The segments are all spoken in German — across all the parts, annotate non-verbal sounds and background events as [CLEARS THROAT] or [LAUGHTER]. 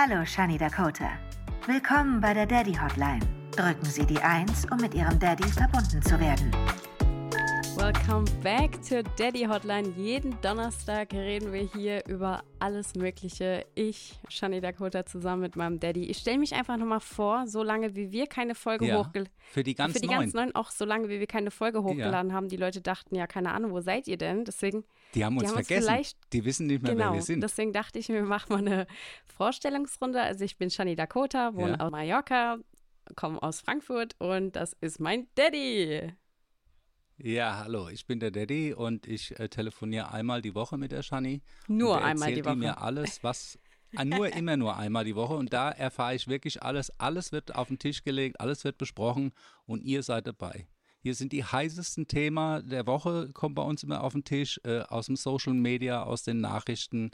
Hallo, Shani Dakota. Willkommen bei der Daddy Hotline. Drücken Sie die 1, um mit Ihrem Daddy verbunden zu werden. Welcome back zur Daddy Hotline. Jeden Donnerstag reden wir hier über alles Mögliche. Ich, Shani Dakota, zusammen mit meinem Daddy. Ich stelle mich einfach nochmal vor, solange wie wir keine Folge Ja, hochgeladen für die ganz Für die Neuen. ganz neuen, auch solange wie wir keine Folge hochgeladen haben. Die Leute dachten ja, keine Ahnung, wo seid ihr denn? Deswegen, Die haben uns die haben uns vergessen. vielleicht- die wissen nicht mehr, genau, wer wir sind. deswegen dachte ich wir machen mal eine Vorstellungsrunde. Also ich bin Shani Dakota, wohne Ja. auf Mallorca, komme aus Frankfurt und das ist mein Daddy. Ja, hallo, ich bin der Daddy und ich äh, telefoniere einmal die Woche mit der Shani. Nur und da einmal die erzählt die Woche. mir alles, was. Ah, nur [LAUGHS] immer nur einmal die Woche und da erfahre ich wirklich alles. Alles wird auf den Tisch gelegt, alles wird besprochen und ihr seid dabei. Hier sind die heißesten Themen der Woche, kommen bei uns immer auf den Tisch, äh, aus dem Social Media, aus den Nachrichten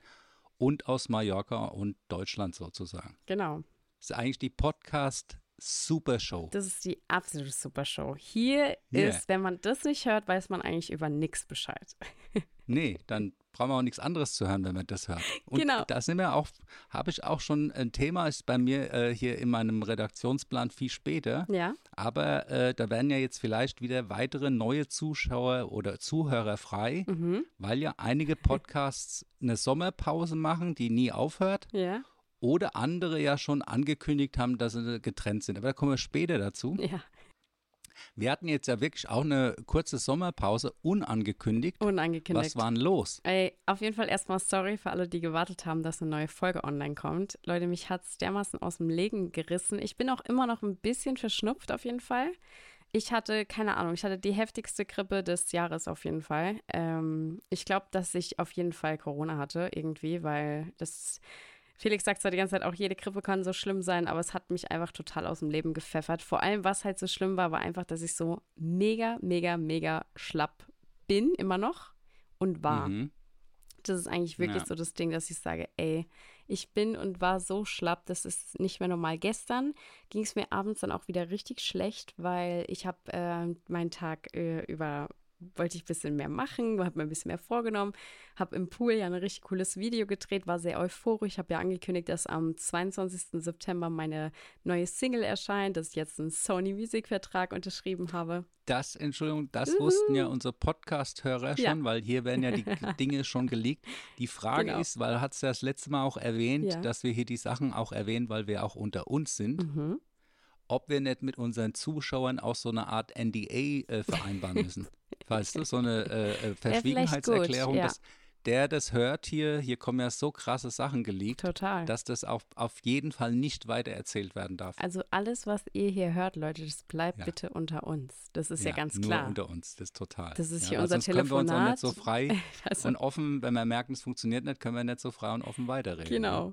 und aus Mallorca und Deutschland sozusagen. Genau. Das ist eigentlich die Podcast Super Show. Das ist die absolute super Show. Hier Yeah. ist, wenn man das nicht hört, weiß man eigentlich über nichts Bescheid. [LAUGHS] Nee, dann brauchen wir auch nichts anderes zu hören, wenn man das hört. Und Genau. da sind wir auch, habe ich auch schon ein Thema, ist bei mir äh, hier in meinem Redaktionsplan viel später. Ja. Aber äh, da werden ja jetzt vielleicht wieder weitere neue Zuschauer oder Zuhörer frei, Mhm. weil ja einige Podcasts eine Sommerpause machen, die nie aufhört. Ja. Oder andere ja schon angekündigt haben, dass sie getrennt sind. Aber da kommen wir später dazu. Ja. Wir hatten jetzt ja wirklich auch eine kurze Sommerpause, unangekündigt. Unangekündigt. Was war denn los? Ey, auf jeden Fall erstmal sorry für alle, die gewartet haben, dass eine neue Folge online kommt. Leute, mich hat's dermaßen aus dem Legen gerissen. Ich bin auch immer noch ein bisschen verschnupft auf jeden Fall. Ich hatte, keine Ahnung, ich hatte die heftigste Grippe des Jahres auf jeden Fall. Ähm, ich glaube, dass ich auf jeden Fall Corona hatte irgendwie, weil das, Felix sagt zwar die ganze Zeit auch, jede Grippe kann so schlimm sein, aber es hat mich einfach total aus dem Leben gepfeffert. Vor allem, was halt so schlimm war, war einfach, dass ich so mega, mega, mega schlapp bin, immer noch und war. Mhm. Das ist eigentlich wirklich Ja. so das Ding, dass ich sage, ey, ich bin und war so schlapp, das ist nicht mehr normal. Gestern ging es mir abends dann auch wieder richtig schlecht, weil ich habe äh, meinen Tag äh, über wollte ich ein bisschen mehr machen, habe mir ein bisschen mehr vorgenommen, habe im Pool ja ein richtig cooles Video gedreht, war sehr euphorisch, habe ja angekündigt, dass am 22. September meine neue Single erscheint, dass ich jetzt einen Sony Music Vertrag unterschrieben habe. Das, Entschuldigung, das wussten ja unsere Podcast-Hörer schon, Ja. weil hier werden ja die [LAUGHS] Dinge schon geleakt. Die Frage Genau. ist, weil hat es ja das letzte Mal auch erwähnt, Ja. dass wir hier die Sachen auch erwähnen, weil wir auch unter uns sind, Mhm. Ob wir nicht mit unseren Zuschauern auch so eine Art NDA äh, vereinbaren müssen. [LAUGHS] weißt du, so eine äh, äh, Verschwiegenheitserklärung, ja. dass der das hört hier, hier kommen ja so krasse Sachen geleakt, Total. dass das auf, auf jeden Fall nicht weitererzählt werden darf. Also alles, was ihr hier hört, Leute, das bleibt Ja. bitte unter uns. Das ist ja, ganz nur klar. unter uns, das ist total. Das ist ja, hier unser sonst können wir uns auch Telefonat. nicht so frei [LAUGHS] Also- und offen, wenn wir merken, es funktioniert nicht, können wir nicht so frei und offen weiterreden. Genau.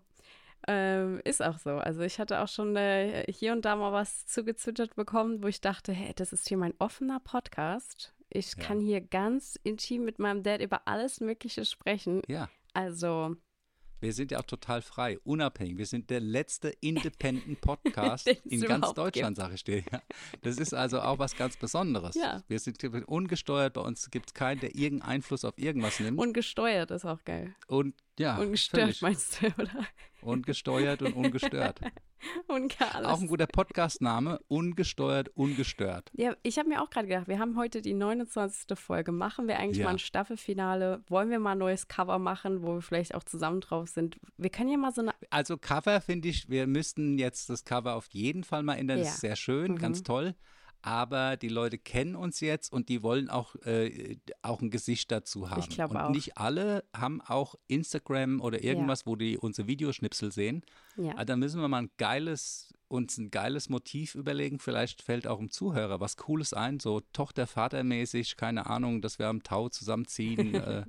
Ähm, ist auch so. Also ich hatte auch schon äh, hier und da mal was zugezwittert bekommen, wo ich dachte, hey, das ist hier mein offener Podcast. Ich Ja. kann hier ganz intim mit meinem Dad über alles Mögliche sprechen. Ja, Also, wir sind ja auch total frei, unabhängig. Wir sind der letzte [LAUGHS] Independent Podcast in ganz Deutschland, sage ich dir. Ja. Das ist also auch was ganz Besonderes. Ja. Wir sind ungesteuert, bei uns gibt es keinen, der irgendeinen Einfluss auf irgendwas nimmt. Und, ungesteuert ist auch geil. Ja, Ungestört völlig. meinst du, oder? Ungesteuert und ungestört. [LAUGHS] Ungeil. Auch ein guter Podcastname, ungesteuert, ungestört. Ja, ich habe mir auch gerade gedacht, wir haben heute die 29. Folge. Machen wir eigentlich Ja. mal ein Staffelfinale? Wollen wir mal ein neues Cover machen, wo wir vielleicht auch zusammen drauf sind? Wir können ja mal so eine. Also Cover finde ich, wir müssten jetzt das Cover auf jeden Fall mal ändern. Das Ja. ist sehr schön, ganz toll. Aber die Leute kennen uns jetzt und die wollen auch, äh, auch ein Gesicht dazu haben. Ich glaube und auch. nicht alle haben auch Instagram oder irgendwas, wo die unsere Videoschnipsel sehen. Ja. Also da müssen wir mal ein geiles, uns ein geiles Motiv überlegen. Vielleicht fällt auch dem Zuhörer was Cooles ein, so Tochter-Vater-mäßig, keine Ahnung, dass wir am Tau zusammenziehen. [LAUGHS] äh,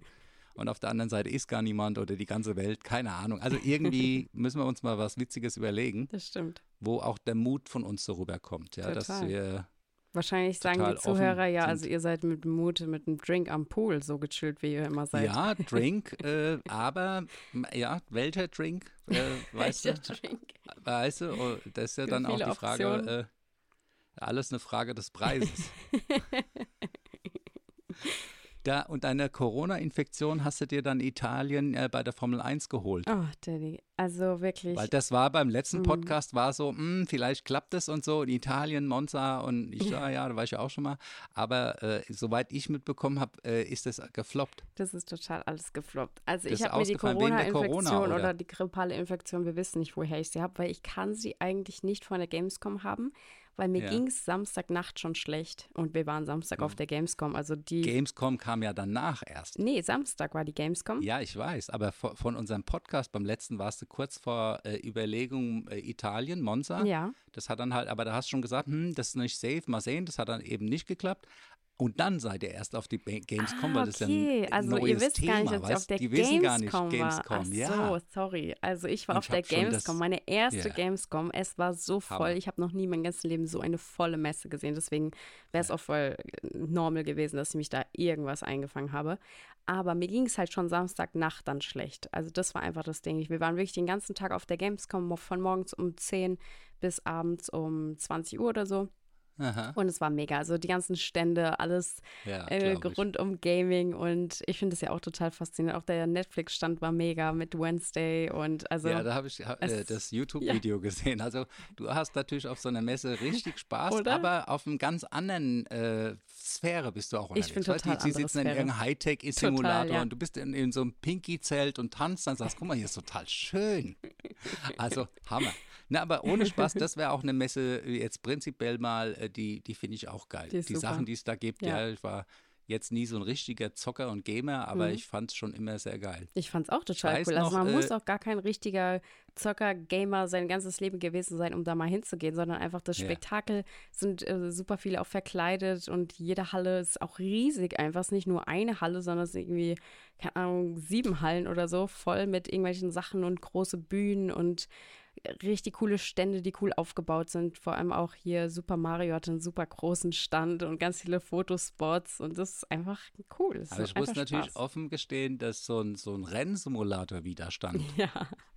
und auf der anderen Seite ist gar niemand oder die ganze Welt, keine Ahnung. Also irgendwie [LAUGHS] müssen wir uns mal was Witziges überlegen, Das stimmt. wo auch der Mut von uns so rüberkommt, ja, dass Total. wir Wahrscheinlich sagen die Zuhörer ja, also ihr seid mit Mut, mit einem Drink am Pool so gechillt, wie ihr immer seid. ja Drink, äh, aber ja welcher Drink, äh, [LAUGHS] weißt du, Welcher Drink? weißt du, oh, das ist ja Gibt dann auch die Frage, äh, alles eine Frage des Preises. [LAUGHS] Da, und deine Corona-Infektion hast du dir dann Italien äh, bei der Formel 1 geholt. Oh, Daddy. Also wirklich. Weil das war beim letzten Mhm. Podcast, war so, hm, vielleicht klappt es und so in Italien, Monza und ich, ja, ja, da war ich ja auch schon mal. Aber äh, soweit ich mitbekommen habe, äh, ist das gefloppt. Das ist total alles gefloppt. Also Das ich habe mir die Corona-Infektion Corona, oder? oder? die grippale Infektion, wir wissen nicht, woher ich sie habe, weil ich kann sie eigentlich nicht von der Gamescom haben, weil mir Ja. ging es Samstagnacht schon schlecht und wir waren Samstag auf der Gamescom. Also die. Gamescom kam ja danach erst. nee, Samstag war die Gamescom. Ja, ich weiß, aber von, von unserem Podcast beim letzten warst du kurz vor äh, Überlegung äh, Italien, Monza. Ja. Das hat dann halt, aber da hast du schon gesagt, hm, das ist nicht safe, mal sehen, das hat dann eben nicht geklappt. Und dann seid ihr erst auf die Gamescom, Ah, weil das ja okay. ein also neues ihr wisst Thema, gar nicht, dass ich auf der Die gar nicht Gamescom war. Ja. so, sorry. Also ich war Und auf ich der Gamescom, meine erste Ja. Gamescom. Es war so voll. Hammer. Ich habe noch nie mein ganzes Leben so eine volle Messe gesehen. Deswegen wäre es auch voll äh, normal gewesen, dass ich mich da irgendwas eingefangen habe. Aber mir ging es halt schon Samstagnacht dann schlecht. Also das war einfach das Ding. Wir waren wirklich den ganzen Tag auf der Gamescom, von morgens um 10 bis abends um 20 Uhr oder so. Aha, Und es war mega. Also die ganzen Stände, alles ja, äh, ich. rund um Gaming und ich finde es ja auch total faszinierend. Auch der Netflix-Stand war mega mit Wednesday und also ja, da habe ich äh, das YouTube-Video [LAUGHS] gesehen. Also du hast natürlich auf so einer Messe richtig Spaß, Oder? aber auf einem ganz anderen äh, Sphäre bist du auch unterwegs. find Weißt du, total die, die andere sitzen in Sphäre. irgendeinem Hightech-Simulator ja. und du bist in, in so einem Pinky-Zelt und tanzt dann sagst, guck mal, hier ist total schön. [LAUGHS] Also Hammer. Na, aber ohne Spaß, [LAUGHS] das wäre auch eine Messe jetzt prinzipiell mal, äh, die, die finde ich auch geil. Die super. Sachen, die es da gibt, Ja. ja, ich war jetzt nie so ein richtiger Zocker und Gamer, aber Mhm. ich fand es schon immer sehr geil. ich fand es auch total cool. Also noch, man äh, muss auch gar kein richtiger Zocker, Gamer sein ganzes Leben gewesen sein, um da mal hinzugehen, sondern einfach das Ja. Spektakel sind äh, super viele auch verkleidet und jede Halle ist auch riesig einfach. Es ist nicht nur eine Halle, sondern es sind irgendwie, keine Ahnung, sieben Hallen oder so, voll mit irgendwelchen Sachen und große Bühnen und richtig coole Stände, die cool aufgebaut sind. Vor allem auch hier Super Mario hat einen super großen Stand und ganz viele Fotospots und das ist einfach cool. Es Aber ich muss natürlich Spaß. offen gestehen, dass so ein, so ein Rennsimulator wieder stand. [LAUGHS] Ja,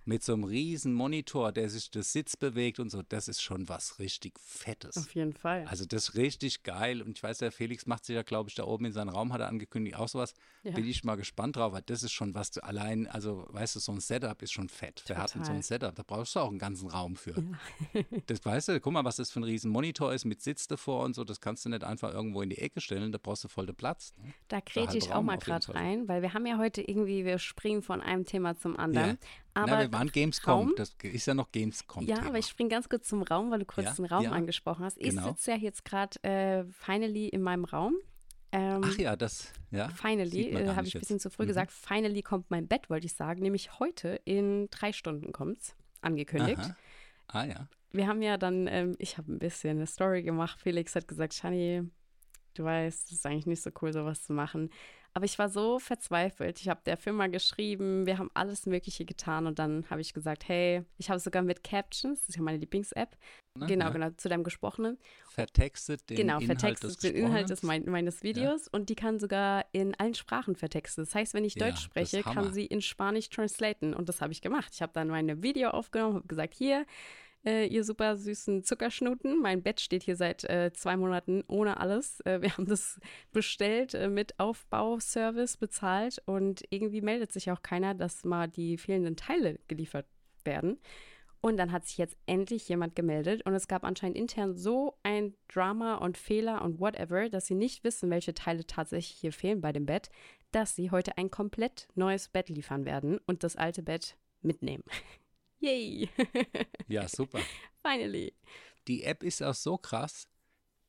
Mit so einem riesen Monitor, der sich das Sitz bewegt und so, das ist schon was richtig Fettes. auf jeden Fall. Also das ist richtig geil. Und ich weiß, der Felix macht sich ja, glaube ich, da oben in seinem Raum, hat er angekündigt, auch sowas. Ja. Bin ich mal gespannt drauf, weil das ist schon was, du allein, also weißt du, so ein Setup ist schon fett. Wer hat denn so Total. ein Setup? Da brauchst du auch einen ganzen Raum für. [LAUGHS] das weißt du, guck mal, was das für ein riesen Monitor ist mit Sitz davor und so, das kannst du nicht einfach irgendwo in die Ecke stellen, da brauchst du voll den Platz. Ne? Da krete ich auch mal gerade rein, weil wir haben ja heute irgendwie, wir springen von einem Thema zum anderen. Ja. Aber Na, wir waren Gamescom, Raum, das ist ja noch Gamescom. ja, aber ich springe ganz kurz zum Raum, weil du kurz Ja, den Raum ja. angesprochen hast. Ich Genau. sitze ja jetzt gerade äh, finally in meinem Raum. Ähm, Ach ja, das, ja. Finally, äh, habe ich ein bisschen zu früh Mhm. gesagt, finally kommt mein Bett, wollte ich sagen. Nämlich heute in drei Stunden kommt's, angekündigt. Aha. Ah ja. Wir haben ja dann, ähm, ich habe ein bisschen eine Story gemacht. Felix hat gesagt, Shani, du weißt, es ist eigentlich nicht so cool, sowas zu machen. Aber ich war so verzweifelt. Ich habe der Firma geschrieben, wir haben alles Mögliche getan und dann habe ich gesagt, hey, ich habe sogar mit Captions, das ist ja meine Lieblings-App, Na, genau, ja. genau, zu deinem Gesprochenen. Vertextet den genau, Inhalt vertextet des den Inhalt des mein, meines Videos und die kann sogar in allen Sprachen vertexten. Das heißt, wenn ich Ja, Deutsch ist spreche, kann sie in Spanisch translaten und das habe ich gemacht. Ich habe dann meine Video aufgenommen, habe gesagt, hier, äh, ihr super süßen Zuckerschnuten. Mein Bett steht hier seit äh, zwei Monaten ohne alles. Äh, wir haben das bestellt, äh, mit Aufbauservice bezahlt und irgendwie meldet sich auch keiner, dass mal die fehlenden Teile geliefert werden. Und dann hat sich jetzt endlich jemand gemeldet und es gab anscheinend intern so ein Drama und Fehler und whatever, dass sie nicht wissen, welche Teile tatsächlich hier fehlen bei dem Bett, dass sie heute ein komplett neues Bett liefern werden und das alte Bett mitnehmen. [LAUGHS] Yay! [LAUGHS] Ja, super. Finally. Die App ist auch so krass.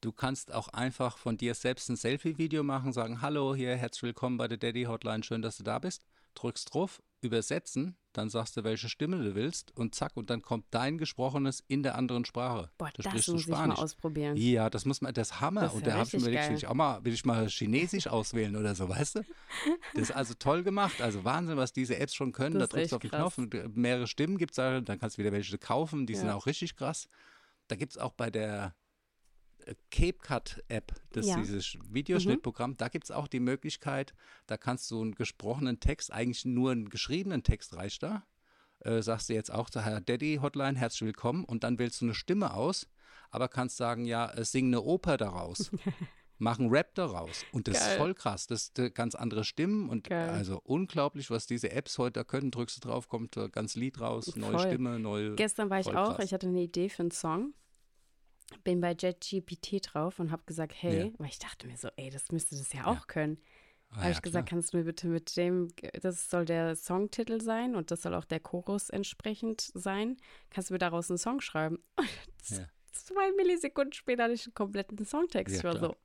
Du kannst auch einfach von dir selbst ein Selfie-Video machen, sagen, hallo, hier, herzlich willkommen bei der Daddy Hotline, schön, dass du da bist. Drückst drauf, übersetzen, dann sagst du, welche Stimme du willst und zack, und dann kommt dein Gesprochenes in der anderen Sprache. Boah, da das sprichst muss du ich mal Spanisch. ausprobieren. Ja, das muss man, das Hammer. Das und da habe ich mir überlegt, will ich auch mal, will ich mal Chinesisch auswählen oder so, weißt du? Das ist also toll gemacht. Also Wahnsinn, was diese Apps schon können. Das da drückst du auf den krass. Knopf und mehrere Stimmen gibt es da, dann kannst du wieder welche kaufen. Die sind Ja. auch richtig krass. Da gibt es auch bei der CapeCut-App, das Ja. Mhm. ist dieses Videoschnittprogramm, da gibt es auch die Möglichkeit, da kannst du einen gesprochenen Text, eigentlich nur einen geschriebenen Text reicht da. Äh, sagst du jetzt auch zu Herr Daddy Hotline, herzlich willkommen und dann wählst du eine Stimme aus, aber kannst sagen, ja, äh, sing eine Oper daraus. [LAUGHS] machen Rap daraus. Und das Geil. ist voll krass. Das ist äh, ganz andere Stimmen und Geil. also unglaublich, was diese Apps heute da können. Drückst du drauf, kommt äh, ganz Lied raus, neue Voll. Stimme, neue. Gestern war ich auch, krass. ich hatte eine Idee für einen Song. Bin bei JetGPT drauf und habe gesagt, hey, Ja. weil ich dachte mir so, ey, das müsste das ja auch können. Ah, habe ja, ich gesagt, kannst du mir bitte mit dem, das soll der Songtitel sein und das soll auch der Chorus entsprechend sein. Kannst du mir daraus einen Song schreiben? [LAUGHS] Ja. Zwei Millisekunden später hatte ich einen kompletten Songtext. Ja, ich war klar. so,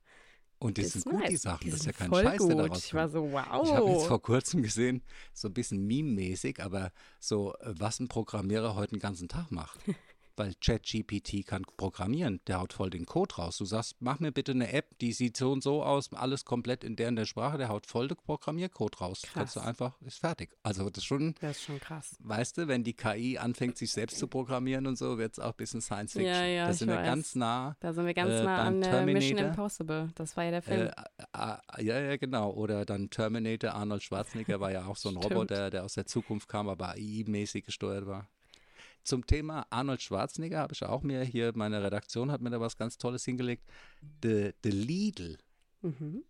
Und das, sind ist gut, die nice. Sachen. Die das ist ja kein Scheiß, der gut. daraus Ich war so, wow. Ich habe jetzt vor kurzem gesehen, so ein bisschen meme-mäßig, aber so, äh, was ein Programmierer heute den ganzen Tag macht. [LAUGHS] Weil ChatGPT kann programmieren, der haut voll den Code raus. Du sagst, mach mir bitte eine App, die sieht so und so aus, alles komplett in der und der Sprache, der haut voll den Programmiercode raus. Kannst du Krass. einfach, ist fertig. Also das ist schon, das ist schon krass. weißt du, wenn die KI anfängt, sich selbst zu programmieren und so, wird es auch ein bisschen Science Fiction. Ja, ja, da sind wir weiß. ganz nah. Da sind wir ganz Äh, nah an äh, Mission Terminator. Impossible. Das war ja der Film. Äh, äh, ja, ja, genau. Oder dann Terminator, Arnold Schwarzenegger war ja auch so ein. [LAUGHS] Roboter, der aus der Zukunft kam, aber AI-mäßig gesteuert war. Zum Thema Arnold Schwarzenegger habe ich auch mir hier, meine Redaktion hat mir da was ganz Tolles hingelegt. The, the Lidl. mhm.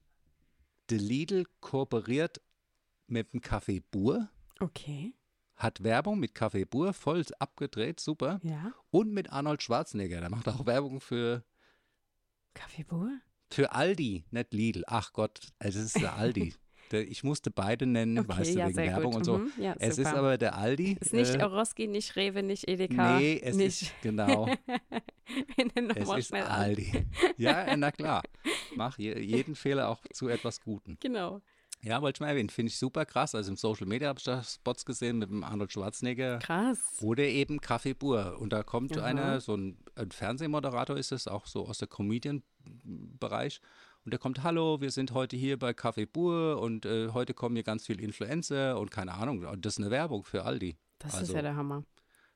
The Lidl kooperiert mit dem Café Bur, Okay, hat Werbung mit Café Bur, voll abgedreht, super. ja. Und mit Arnold Schwarzenegger. Der macht auch Werbung für, Kaffeebur? für Aldi, nicht Lidl. Ach Gott, es ist der Aldi. [LAUGHS] Ich musste beide nennen, Okay, weißt du, ja, wegen Werbung gut. und so. Mhm. Ja, Es ist super. aber der Aldi. Ist nicht äh, Oroski, nicht Rewe, nicht Edeka. Nee, es nicht. ist genau. [LAUGHS] es ist. Aldi. Ja, na klar. Mach je, jeden Fehler auch zu etwas Guten. Genau. Ja, wollte ich mal erwähnen. Finde ich super krass. Also im Social Media habe ich da Spots gesehen mit dem Arnold Schwarzenegger. Krass. Oder eben Café Bur. Und da kommt Aha. einer, so ein, ein Fernsehmoderator ist es, auch so aus der Comedian-Bereich. Und der kommt, hallo, wir sind heute hier bei Café Bur und äh, heute kommen hier ganz viele Influencer und keine Ahnung. Und das ist eine Werbung für Aldi. Das ist Also, ja der Hammer.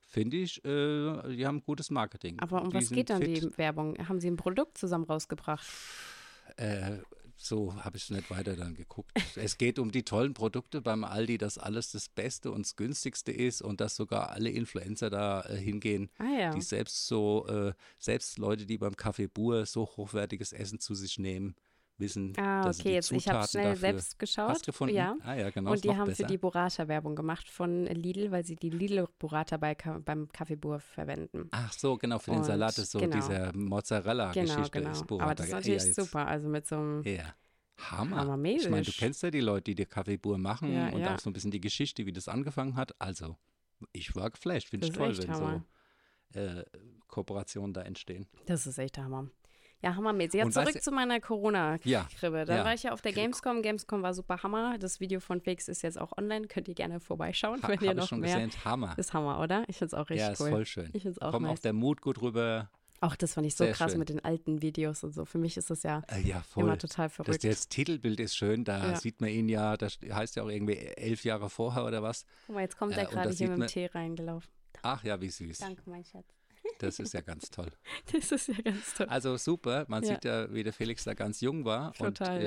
Finde ich, äh, die haben gutes Marketing. Aber um die was geht dann fit. die Werbung? Haben Sie ein Produkt zusammen rausgebracht? Äh, so habe ich nicht weiter dann geguckt. es geht um die tollen Produkte beim Aldi, dass alles das Beste und das Günstigste ist und dass sogar alle Influencer da äh, hingehen, Ah ja. die selbst so, äh, selbst Leute, die beim Café Bur so hochwertiges Essen zu sich nehmen, wissen, Ah, dass okay, die jetzt ich habe Zutaten schnell selbst geschaut. Hast gefunden? Ja. Ah ja, genau. Und die haben besser. für die Burrata Werbung gemacht von Lidl, weil sie die Lidl Burrata bei, beim Kaffeebur verwenden. Ach so, genau, für den Und Salat ist so genau. diese Mozzarella-Geschichte Genau, genau. ist Aber Burrata. das ist Ja, natürlich jetzt- super. Also mit so einem Ja. Hammer. Hammermäßig. Ich meine, du kennst ja die Leute, die die Kaffeebur machen Ja, und ja. auch so ein bisschen die Geschichte, wie das angefangen hat. Also, ich war geflasht. Finde ich toll, wenn Hammer. so äh, Kooperationen da entstehen. Das ist echt Hammer. Ja, hammermäßig. Ja, Und zurück zu meiner Corona-Krippe. Ja, Da ja. war ich ja auf der Gamescom. Gamescom war super Hammer. Das Video von Fix ist jetzt auch online. Könnt ihr gerne vorbeischauen, Ha, wenn ihr noch schon mehr. gesehen. Hammer. Ist Hammer, oder? Ich finde es auch richtig ja, ist cool. voll schön. Ich finde es auch Kommt nice. auch der Mut gut rüber. Auch das fand ich so Sehr krass schön. mit den alten Videos und so. Für mich ist das ja Äh, ja, voll. immer total Das, verrückt. das Titelbild ist schön, da Ja. sieht man ihn ja, das heißt ja auch irgendwie elf Jahre vorher oder was. Guck mal, jetzt kommt äh, er gerade das hier mit dem Tee reingelaufen. Ach ja, wie süß. Danke, mein Schatz. Das ist ja ganz toll. [LAUGHS] Das ist ja ganz toll. Also super, man Ja. sieht ja, wie der Felix da ganz jung war. Total, und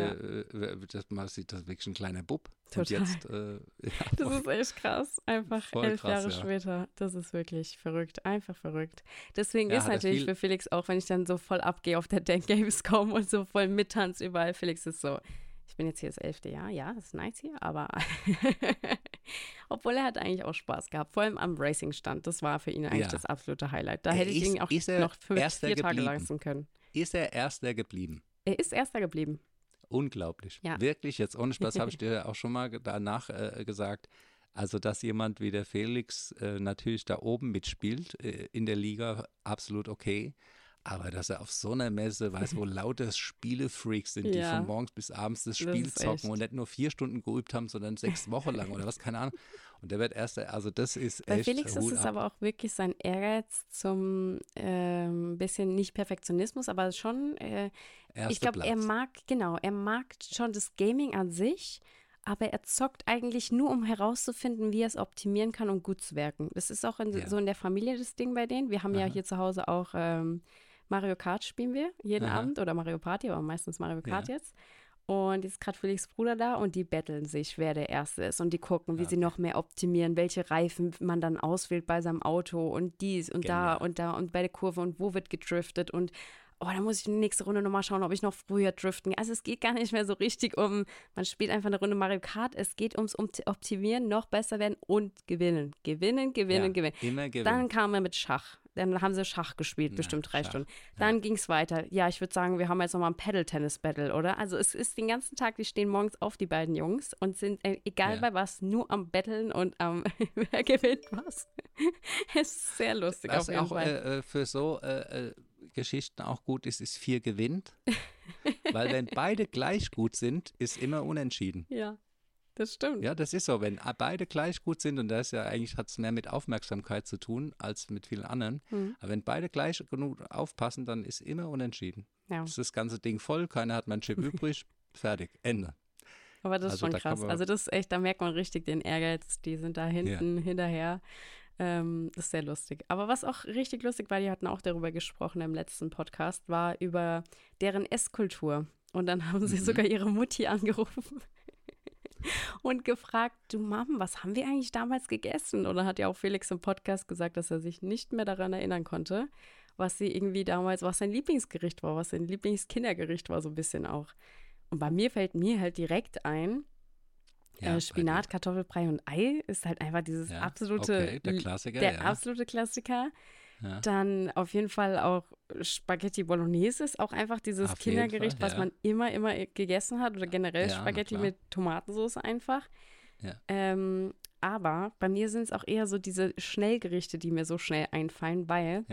ja. äh, das, man sieht das wirklich ein kleiner Bub. Und Total. jetzt, äh, [LAUGHS] ja, Das ist echt krass. Einfach elf krass, Jahre ja. später. Das ist wirklich verrückt. Einfach verrückt. Deswegen Ja, ist natürlich für Felix auch, wenn ich dann so voll abgehe auf der Dead Gamescom und so voll mittanz überall. Felix ist so, bin jetzt hier das elfte Jahr. Ja, das ist nice hier, aber [LAUGHS] obwohl er hat eigentlich auch Spaß gehabt. Vor allem am Racing-Stand. Das war für ihn eigentlich Ja. das absolute Highlight. Da Er hätte ich ist- ihn auch noch Erster vier Tage geblieben? leisten können. ist er Erster geblieben. Er ist Erster geblieben. Unglaublich. Ja. Wirklich, jetzt ohne Spaß habe ich [LAUGHS] dir auch schon mal danach äh, gesagt. Also, dass jemand wie der Felix äh, natürlich da oben mitspielt äh, in der Liga, absolut okay. Aber dass er auf so einer Messe, weiß wo [LAUGHS] lauter Spielefreaks sind, die Ja. von morgens bis abends das Das Spiel ist zocken und nicht nur vier Stunden geübt haben, sondern sechs Wochen lang oder was, keine Ahnung. Und der wird erster, also das ist Bei echt Felix ist Hut es ab. aber auch wirklich sein Ehrgeiz zum ähm, bisschen nicht Perfektionismus, aber schon, äh, ich glaube, er mag, genau, er mag schon das Gaming an sich, aber er zockt eigentlich nur, um herauszufinden, wie er es optimieren kann, um gut zu wirken. Das ist auch in, Ja. so in der Familie das Ding bei denen. Wir haben ja Aha. hier zu Hause auch ähm, Mario Kart spielen wir jeden Aha. Abend oder Mario Party, aber meistens Mario Kart Ja. jetzt. Und jetzt ist gerade Felix Bruder da und die betteln sich, wer der Erste ist. Und die gucken, wie Ja, sie noch mehr optimieren, welche Reifen man dann auswählt bei seinem Auto und dies und da Genial. und da und bei der Kurve und wo wird gedriftet und oh, da muss ich die nächste Runde nochmal schauen, ob ich noch früher driften. Also es geht gar nicht mehr so richtig um, man spielt einfach eine Runde Mario Kart, es geht ums Optimieren, noch besser werden und gewinnen. Gewinnen, gewinnen, Ja, gewinnen. immer gewinnen. Dann kam er mit Schach. Dann haben sie Schach gespielt, Ja, bestimmt drei Schach, Stunden. Dann ging es weiter. Ja, ich würde sagen, wir haben jetzt nochmal ein Paddle-Tennis-Battle, oder? Also es ist den ganzen Tag, die stehen morgens auf, die beiden Jungs, und sind, äh, egal Ja. bei was, nur am Betteln und am, [LAUGHS] wer gewinnt was. [LAUGHS] es ist sehr lustig Was auf jeden auch äh, äh, für so äh, äh, Geschichten auch gut ist, ist vier gewinnt. [LAUGHS] Weil wenn beide gleich gut sind, ist immer unentschieden. ja, das stimmt. Ja, das ist so. Wenn beide gleich gut sind, und das ist ja eigentlich hat es mehr mit Aufmerksamkeit zu tun als mit vielen anderen. Mhm. Aber wenn beide gleich genug aufpassen, dann ist immer unentschieden. Ja. Ist das ganze Ding voll, keiner hat mein Chip [LAUGHS] übrig, fertig, Ende. Aber das ist Also schon da kann krass. Also das ist echt, da merkt man richtig den Ehrgeiz. Die sind da hinten hinterher. Ähm, das ist sehr lustig. Aber was auch richtig lustig war, die hatten auch darüber gesprochen im letzten Podcast, war über deren Esskultur. Und dann haben sie Mhm. sogar ihre Mutti angerufen [LAUGHS] und gefragt, du Mom, was haben wir eigentlich damals gegessen? Und dann hat ja auch Felix im Podcast gesagt, dass er sich nicht mehr daran erinnern konnte, was sie irgendwie damals, was sein Lieblingsgericht war, was sein Lieblingskindergericht war, so ein bisschen auch. Und bei mir fällt mir halt direkt ein, Ja, äh, Spinat, Kartoffelbrei und Ei ist halt einfach dieses Ja, absolute, okay, der Klassiker, der ja. absolute Klassiker. Ja. Dann auf jeden Fall auch Spaghetti Bolognese ist auch einfach dieses Auf Kindergericht, Fall, was ja. man immer, immer gegessen hat oder generell Ja, Spaghetti mit Tomatensauce einfach. Ähm, aber bei mir sind es auch eher so diese Schnellgerichte, die mir so schnell einfallen, weil.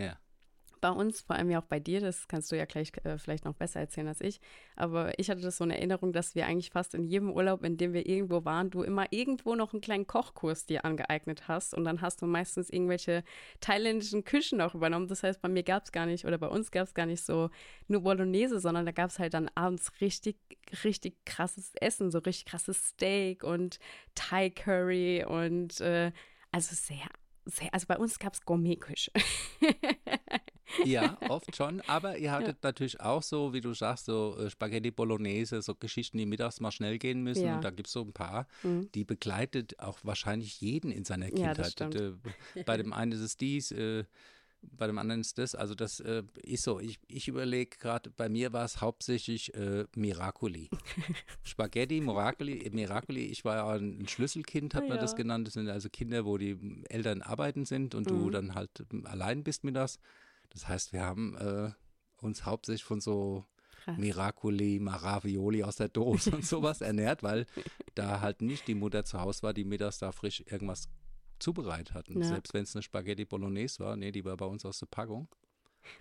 Bei uns, vor allem ja auch bei dir, das kannst du ja gleich äh, vielleicht noch besser erzählen als ich, aber ich hatte das so in Erinnerung, dass wir eigentlich fast in jedem Urlaub, in dem wir irgendwo waren, du immer irgendwo noch einen kleinen Kochkurs dir angeeignet hast und dann hast du meistens irgendwelche thailändischen Küchen auch übernommen. Das heißt, bei mir gab es gar nicht oder bei uns gab es gar nicht so nur Bolognese, sondern da gab es halt dann abends richtig, richtig krasses Essen, so richtig krasses Steak und Thai Curry und äh, also sehr, sehr, also bei uns gab es Gourmetküche. [LAUGHS] Ja, [LAUGHS] oft schon. Aber ihr hattet natürlich auch so, wie du sagst, so äh, Spaghetti Bolognese, so Geschichten, die mittags mal schnell gehen müssen. Ja. Und da gibt es so ein paar, Mhm. die begleitet auch wahrscheinlich jeden in seiner Ja, das Kindheit. Äh, bei dem [LAUGHS] einen ist es dies, äh, bei dem anderen ist das. Also das äh, ist so. Ich, ich überlege gerade, bei mir war es hauptsächlich äh, Miracoli. [LAUGHS] Spaghetti, Miracoli, Miracoli. Ich war ja ein Schlüsselkind, hat man das Ja. genannt. Das sind also Kinder, wo die Eltern arbeiten sind und du Mhm. dann halt ähm, allein bist mittags. Das heißt, wir haben äh, uns hauptsächlich von so Krass. Miracoli, Maravioli aus der Dose und sowas [LAUGHS] ernährt, weil da halt nicht die Mutter zu Hause war, die mittags da frisch irgendwas zubereitet hat. Ja. selbst wenn es eine Spaghetti Bolognese war, nee, die war bei uns aus der Packung.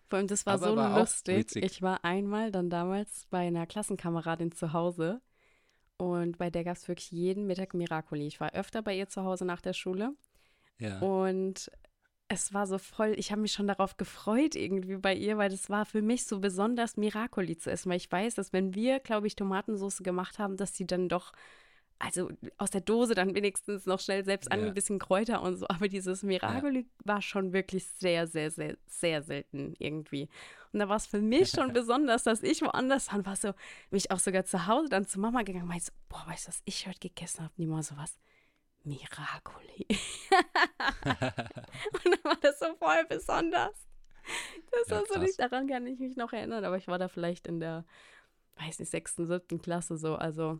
Vor allem, das war Aber so war lustig. Ich war einmal dann damals bei einer Klassenkameradin zu Hause und bei der gab es wirklich jeden Mittag Miracoli. Ich war öfter bei ihr zu Hause nach der Schule Ja. und es war so voll, ich habe mich schon darauf gefreut irgendwie bei ihr, weil das war für mich so besonders Miracoli zu essen, weil ich weiß, dass wenn wir, glaube ich, Tomatensauce gemacht haben, dass die dann doch, also aus der Dose dann wenigstens noch schnell selbst an Ja. ein bisschen Kräuter und so, aber dieses Miracoli war schon wirklich sehr, sehr, sehr, sehr selten irgendwie. Und da war es für [LAUGHS] mich schon besonders, dass ich woanders dann war so, mich auch sogar zu Hause dann zu Mama gegangen, meinte so, boah, weißt du, was ich heute gegessen habe? Die mal sowas. Miracoli. [LAUGHS] Und dann war das so voll besonders. Das Ja, war so krass. nicht, daran kann ich mich noch erinnern, aber ich war da vielleicht in der, weiß nicht, sechsten, siebten Klasse so, also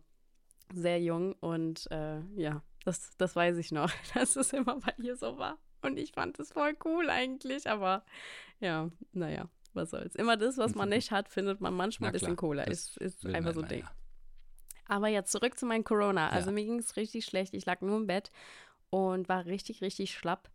sehr jung und äh, ja, das, das weiß ich noch, [LAUGHS] dass es immer bei ihr so war. Und ich fand es voll cool eigentlich, aber ja, naja, was soll's. Immer das, was man [LAUGHS] nicht hat, findet man manchmal ein bisschen cooler. das Ist, ist einfach so ein Ding. ja. Aber jetzt zurück zu meinem Corona. Also Ja. mir ging es richtig schlecht. Ich lag nur im Bett und war richtig, richtig schlapp.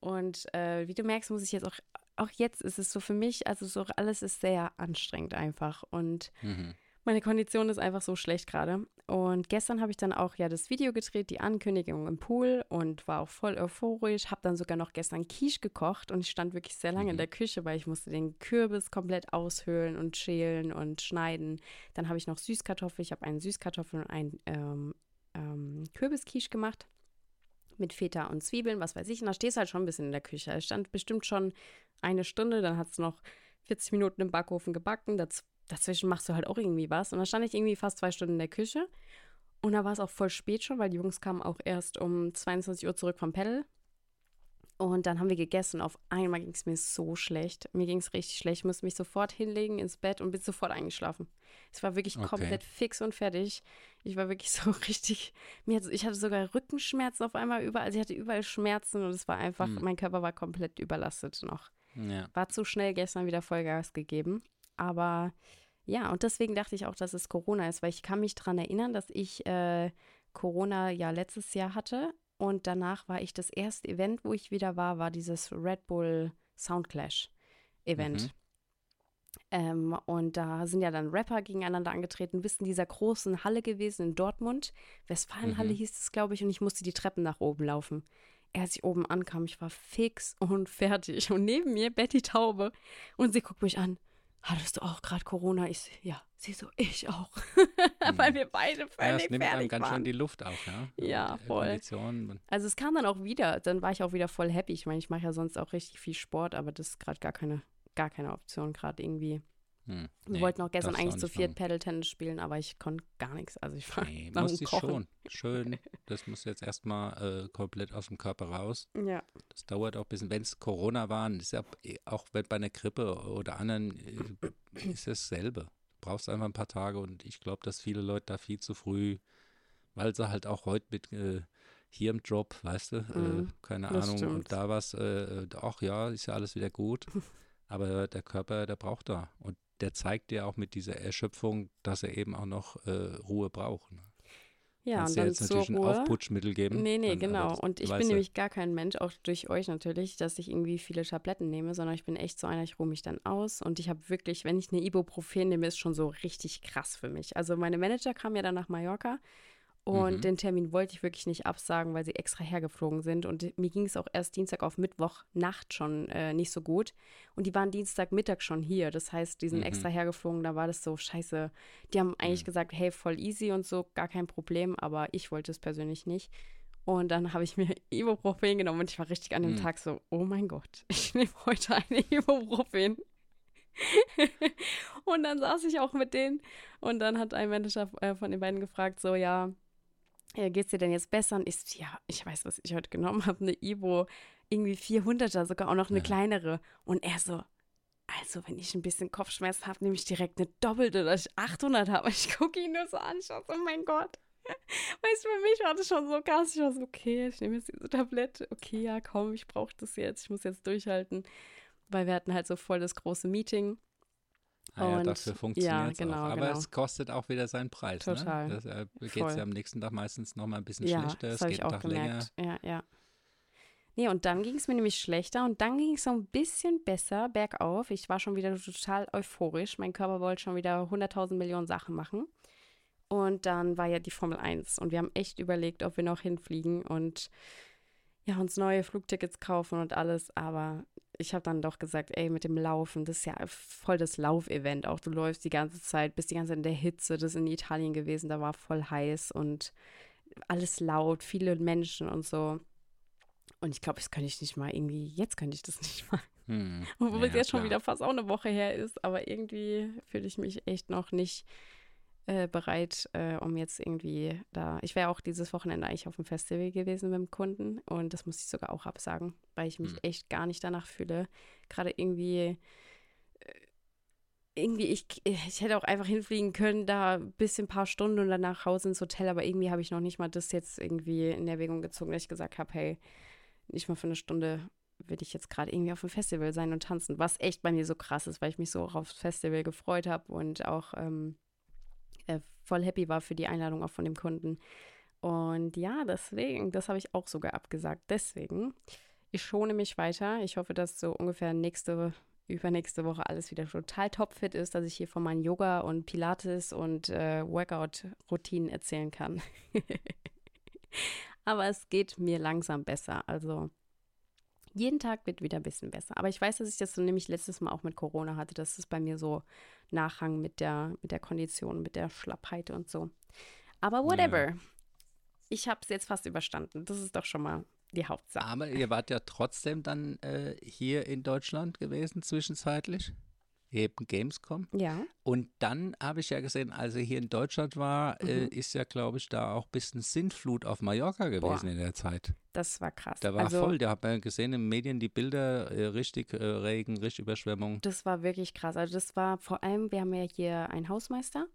Und äh, wie du merkst, muss ich jetzt auch, auch jetzt ist es so für mich, also so alles ist sehr anstrengend einfach. Und Mhm. Meine Kondition ist einfach so schlecht gerade. Und gestern habe ich dann auch ja das Video gedreht, die Ankündigung im Pool und war auch voll euphorisch. Habe dann sogar noch gestern Quiche gekocht und ich stand wirklich sehr lange in Mhm. der Küche, weil ich musste den Kürbis komplett aushöhlen und schälen und schneiden. Dann habe ich noch Süßkartoffel. Ich habe einen Süßkartoffel und einen ähm, ähm, Kürbisquiche gemacht mit Feta und Zwiebeln, was weiß ich. Und da stehst du halt schon ein bisschen in der Küche. Es stand bestimmt schon eine Stunde, dann hat es noch 40 Minuten im Backofen gebacken. Daz dazwischen machst du halt auch irgendwie was. Und dann stand ich irgendwie fast zwei Stunden in der Küche. Und da war es auch voll spät schon, weil die Jungs kamen auch erst um 22 Uhr zurück vom Pedal. Und dann haben wir gegessen. Auf einmal ging es mir so schlecht. Mir ging es richtig schlecht. Ich musste mich sofort hinlegen ins Bett und bin sofort eingeschlafen. Es war wirklich Okay. komplett fix und fertig. Ich war wirklich [LAUGHS] so richtig. Mir hat, ich hatte sogar Rückenschmerzen auf einmal überall. Also ich hatte überall Schmerzen und es war einfach, Hm. mein Körper war komplett überlastet noch. Ja. War zu schnell gestern wieder Vollgas gegeben. Aber ja, und deswegen dachte ich auch, dass es Corona ist, weil ich kann mich daran erinnern, dass ich äh, Corona ja letztes Jahr hatte. Und danach war ich das erste Event, wo ich wieder war, war dieses Red Bull Soundclash Event. Mhm. Ähm, und da sind ja dann Rapper gegeneinander angetreten, bist in dieser großen Halle gewesen in Dortmund. Westfalenhalle Mhm. hieß es, glaube ich, und ich musste die Treppen nach oben laufen. Als ich oben ankam, ich war fix und [LAUGHS] fertig. Und neben mir Betty Taube. Und sie guckt mich an. Hattest du auch gerade Corona? Ich ja. Sie so, ich auch. [LAUGHS] Weil wir beide Ja, es völlig nimmt einem ganz waren. schön die Luft auch, ja. [LAUGHS] Ja, Die voll. Also es kam dann auch wieder, dann war ich auch wieder voll happy. Ich meine, ich mache ja sonst auch richtig viel Sport, aber das ist gerade gar keine, gar keine Option gerade irgendwie. Hm, Wir nee, wollten auch gestern eigentlich auch zu viert. Paddle-Tennis spielen, aber ich konnte gar nichts. Also ich war Nee, [LAUGHS] muss ich Kochen. schon. Schön. [LAUGHS] Das muss jetzt erstmal äh, komplett aus dem Körper raus. Ja, Das dauert auch ein bisschen. Wenn es Corona waren, ist ja auch wenn bei einer Grippe oder anderen, äh, ist es dasselbe. Du brauchst einfach ein paar Tage und ich glaube, dass viele Leute da viel zu früh, weil sie halt auch heute mit äh, hier im Job, weißt du, äh, Mhm, keine Ahnung, stimmt. und da was, äh, ach ja, ist ja alles wieder gut. [LAUGHS] Aber der Körper, der braucht da. Und der zeigt dir auch mit dieser Erschöpfung, dass er eben auch noch äh, Ruhe braucht. Ne? ja Kannst und dann jetzt zur natürlich ein Ruhe. Aufputschmittel geben. Nee, nee, dann, genau. das- Und ich bin du, nämlich gar kein Mensch, auch durch euch natürlich, dass ich irgendwie viele Tabletten nehme, sondern ich bin echt so einer, ich ruhe mich dann aus. Und ich habe wirklich, wenn ich eine Ibuprofen nehme, ist schon so richtig krass für mich. Also meine Manager kamen ja dann nach Mallorca und Mhm. den Termin wollte ich wirklich nicht absagen, weil sie extra hergeflogen sind. Und mir ging es auch erst Dienstag auf Mittwoch Nacht schon äh, nicht so gut. Und die waren Dienstagmittag schon hier. Das heißt, die sind Mhm. extra hergeflogen. Da war das so scheiße. Die haben eigentlich Mhm. gesagt, hey, voll easy und so, gar kein Problem. Aber ich wollte es persönlich nicht. Und dann habe ich [LAUGHS] mir Ibuprofen genommen und ich war richtig an dem Mhm. Tag so, oh mein Gott, [LAUGHS] ich nehme heute eine Ibuprofen. [LAUGHS] und dann saß ich auch mit denen und dann hat ein Manager äh, von den beiden gefragt, so, ja, äh, geht's dir denn jetzt besser? Und ich, ja, ich weiß, was ich heute genommen [LAUGHS] habe, eine Ibo, irgendwie 400er, sogar auch noch eine Ja. kleinere. Und er so, also wenn ich ein bisschen Kopfschmerzen habe, nehme ich direkt eine doppelte, dass ich 800 habe. Ich gucke ihn nur so an, ich so, oh mein Gott. [LAUGHS] Weißt du, für mich war das schon so krass. Ich war so, okay, ich nehme jetzt diese Tablette. Okay, ja, komm, ich brauche das jetzt. Ich muss jetzt durchhalten. Weil wir hatten halt so voll das große Meeting. Ah ja, dafür ja, funktioniert es genau, auch. Aber genau. es kostet auch wieder seinen Preis. Total. Ne? Deshalb geht es ja am nächsten Tag meistens noch mal ein bisschen Ja, schlechter. das Es geht einen auch Tag länger. gemerkt. Ja, ja. Nee, und dann ging es mir nämlich schlechter und dann ging es so ein bisschen besser bergauf. Ich war schon wieder total euphorisch. Mein Körper wollte schon wieder 100.000 Millionen Sachen machen. Und dann war ja die Formel 1 und wir haben echt überlegt, ob wir noch hinfliegen und ja, uns neue Flugtickets kaufen und alles. Aber ich habe dann doch gesagt, ey, mit dem Laufen, das ist ja voll das Laufevent auch. Du läufst die ganze Zeit, bist die ganze Zeit in der Hitze. Das ist in Italien gewesen, da war voll heiß und alles laut, viele Menschen und so. Und ich glaube, das könnte ich nicht mal irgendwie, jetzt könnte ich das [LAUGHS] nicht mal. Hm. Obwohl es Ja, jetzt schon wieder fast auch eine Woche her ist, aber irgendwie fühle ich mich echt noch nicht äh, bereit, äh, um jetzt irgendwie da. Ich wäre auch dieses Wochenende eigentlich auf dem Festival gewesen mit dem Kunden und das muss ich sogar auch absagen, weil ich mich Hm. echt gar nicht danach fühle. Gerade irgendwie. äh, Irgendwie, ich, ich hätte auch einfach hinfliegen können, da ein bisschen ein paar Stunden und dann nach Hause ins Hotel, aber irgendwie habe ich noch nicht mal das jetzt irgendwie in Erwägung gezogen, dass ich gesagt habe, hey, nicht mal für eine Stunde will ich jetzt gerade irgendwie auf dem Festival sein und tanzen, was echt bei mir so krass ist, weil ich mich so aufs Festival gefreut habe und auch ähm, äh, voll happy war für die Einladung auch von dem Kunden. Und ja, deswegen, das habe ich auch sogar abgesagt. Deswegen, ich schone mich weiter. Ich hoffe, dass so ungefähr nächste, übernächste Woche alles wieder total topfit ist, dass ich hier von meinen Yoga und Pilates und äh, Workout-Routinen erzählen kann. [LAUGHS] Aber es geht mir langsam besser. Also jeden Tag wird wieder ein bisschen besser. Aber ich weiß, dass ich das so nämlich letztes Mal auch mit Corona hatte, dass es bei mir so Nachhang mit der, mit der Kondition, mit der Schlappheit und so. Aber whatever. Ich habe es jetzt fast überstanden. Das ist doch schon mal die Hauptsache. Aber ihr wart ja trotzdem dann äh, hier in Deutschland gewesen, zwischenzeitlich. Eben Gamescom. Ja. Und dann habe ich ja gesehen, als er hier in Deutschland war, äh, Mhm. ist ja, glaube ich, da auch ein bisschen Sintflut auf Mallorca gewesen Boah. in der Zeit. Das war krass. Da war also, voll, da hat man gesehen in den Medien die Bilder, äh, richtig äh, Regen, richtig Überschwemmung. Das war wirklich krass. Also das war vor allem, wir haben ja hier einen Hausmeister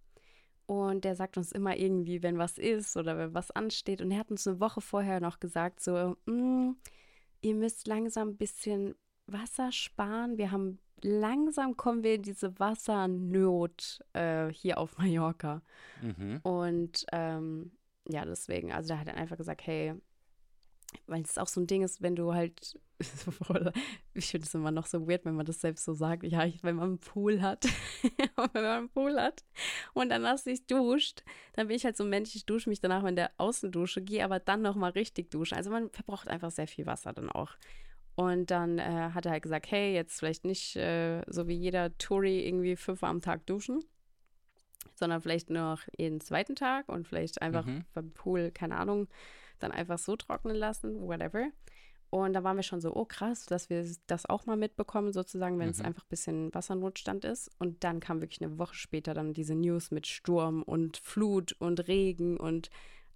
und der sagt uns immer irgendwie, wenn was ist oder wenn was ansteht. Und er hat uns eine Woche vorher noch gesagt, so, "Mm, ihr müsst langsam ein bisschen Wasser sparen. Wir haben langsam kommen wir in diese Wassernot äh, hier auf Mallorca. Mhm. Und ähm, ja, deswegen, also da hat er einfach gesagt, hey, weil es auch so ein Ding ist, wenn du halt, [LAUGHS] ich finde es immer noch so weird, wenn man das selbst so sagt, ja, wenn man einen Pool hat, [LAUGHS] wenn man einen Pool hat und danach sich duscht, dann bin ich halt so ein Mensch, ich dusche mich danach in der Außendusche, gehe aber dann nochmal richtig duschen. Also man verbraucht einfach sehr viel Wasser dann auch. Und dann äh, hat er halt gesagt, hey, jetzt vielleicht nicht äh, so wie jeder Touri irgendwie fünfmal am Tag duschen, sondern vielleicht noch jeden zweiten Tag und vielleicht einfach Mhm. beim Pool, keine Ahnung, dann einfach so trocknen lassen, whatever. Und da waren wir schon so, oh krass, dass wir das auch mal mitbekommen, sozusagen, wenn es Mhm. einfach ein bisschen Wassernotstand ist. Und dann kam wirklich eine Woche später dann diese News mit Sturm und Flut und Regen und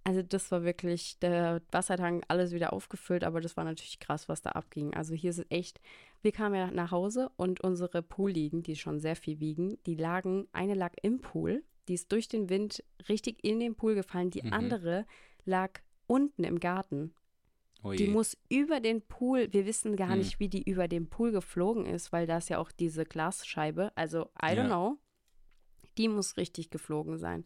also das war wirklich der Wassertank, alles wieder aufgefüllt, aber das war natürlich krass, was da abging. Also hier ist es echt, wir kamen ja nach Hause und unsere Poolliegen, die schon sehr viel wiegen, die lagen, eine lag im Pool, die ist durch den Wind richtig in den Pool gefallen, die Mhm. andere lag unten im Garten. Oh Die muss über den Pool, wir wissen gar Hm. nicht, wie die über den Pool geflogen ist, weil da ist ja auch diese Glasscheibe, also I don't Ja. know, die muss richtig geflogen sein.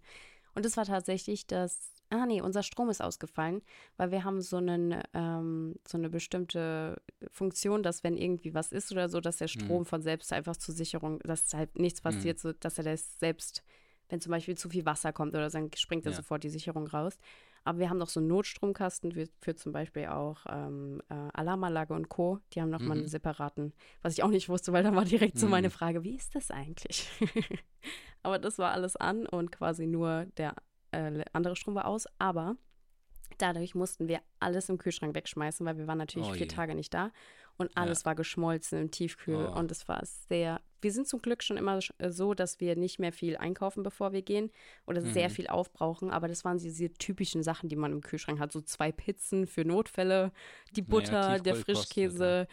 Und es war tatsächlich das, ah nee, unser Strom ist ausgefallen, weil wir haben so, einen, ähm, so eine bestimmte Funktion, dass wenn irgendwie was ist oder so, dass der Strom von selbst einfach zur Sicherung, dass halt nichts passiert, so dass er das selbst, wenn zum Beispiel zu viel Wasser kommt oder so, dann springt er Ja. sofort die Sicherung raus. Aber wir haben noch so einen Notstromkasten für, für zum Beispiel auch ähm, äh, Alarmanlage und Co. Die haben nochmal Mhm. einen separaten, was ich auch nicht wusste, weil da war direkt so meine Mhm. Frage, wie ist das eigentlich? [LAUGHS] Aber das war alles an und quasi nur der äh, andere Strom war aus. Aber dadurch mussten wir alles im Kühlschrank wegschmeißen, weil wir waren natürlich Oh vier je. Tage nicht da. Und alles war geschmolzen im Tiefkühl. Oh. Und es war sehr. Wir sind zum Glück schon immer äh, so, dass wir nicht mehr viel einkaufen, bevor wir gehen. Oder sehr Mhm. viel aufbrauchen. Aber das waren diese typischen Sachen, die man im Kühlschrank hat. So zwei Pizzen für Notfälle, die Butter, der Tiefkühl kostet, Frischkäse,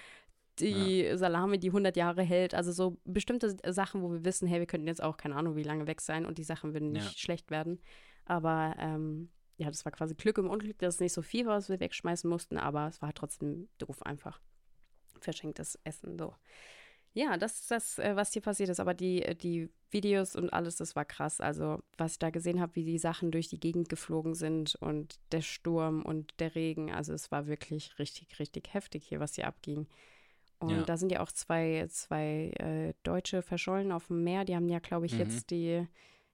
die Salami, die 100 Jahre hält. Also so bestimmte Sachen, wo wir wissen, hey, wir könnten jetzt auch keine Ahnung, wie lange weg sein und die Sachen würden nicht Ja. schlecht werden. Aber ähm, ja, das war quasi Glück im Unglück, dass es nicht so viel war, was wir wegschmeißen mussten, aber es war trotzdem doof einfach. Verschenktes Essen, so. Ja, das ist das, äh, was hier passiert ist. Aber die, äh, die Videos und alles, das war krass. Also, was ich da gesehen habe, wie die Sachen durch die Gegend geflogen sind und der Sturm und der Regen. Also, es war wirklich richtig, richtig heftig hier, was hier abging. Und Ja. da sind ja auch zwei, zwei äh, Deutsche verschollen auf dem Meer. Die haben ja, glaube ich, Mhm. jetzt die,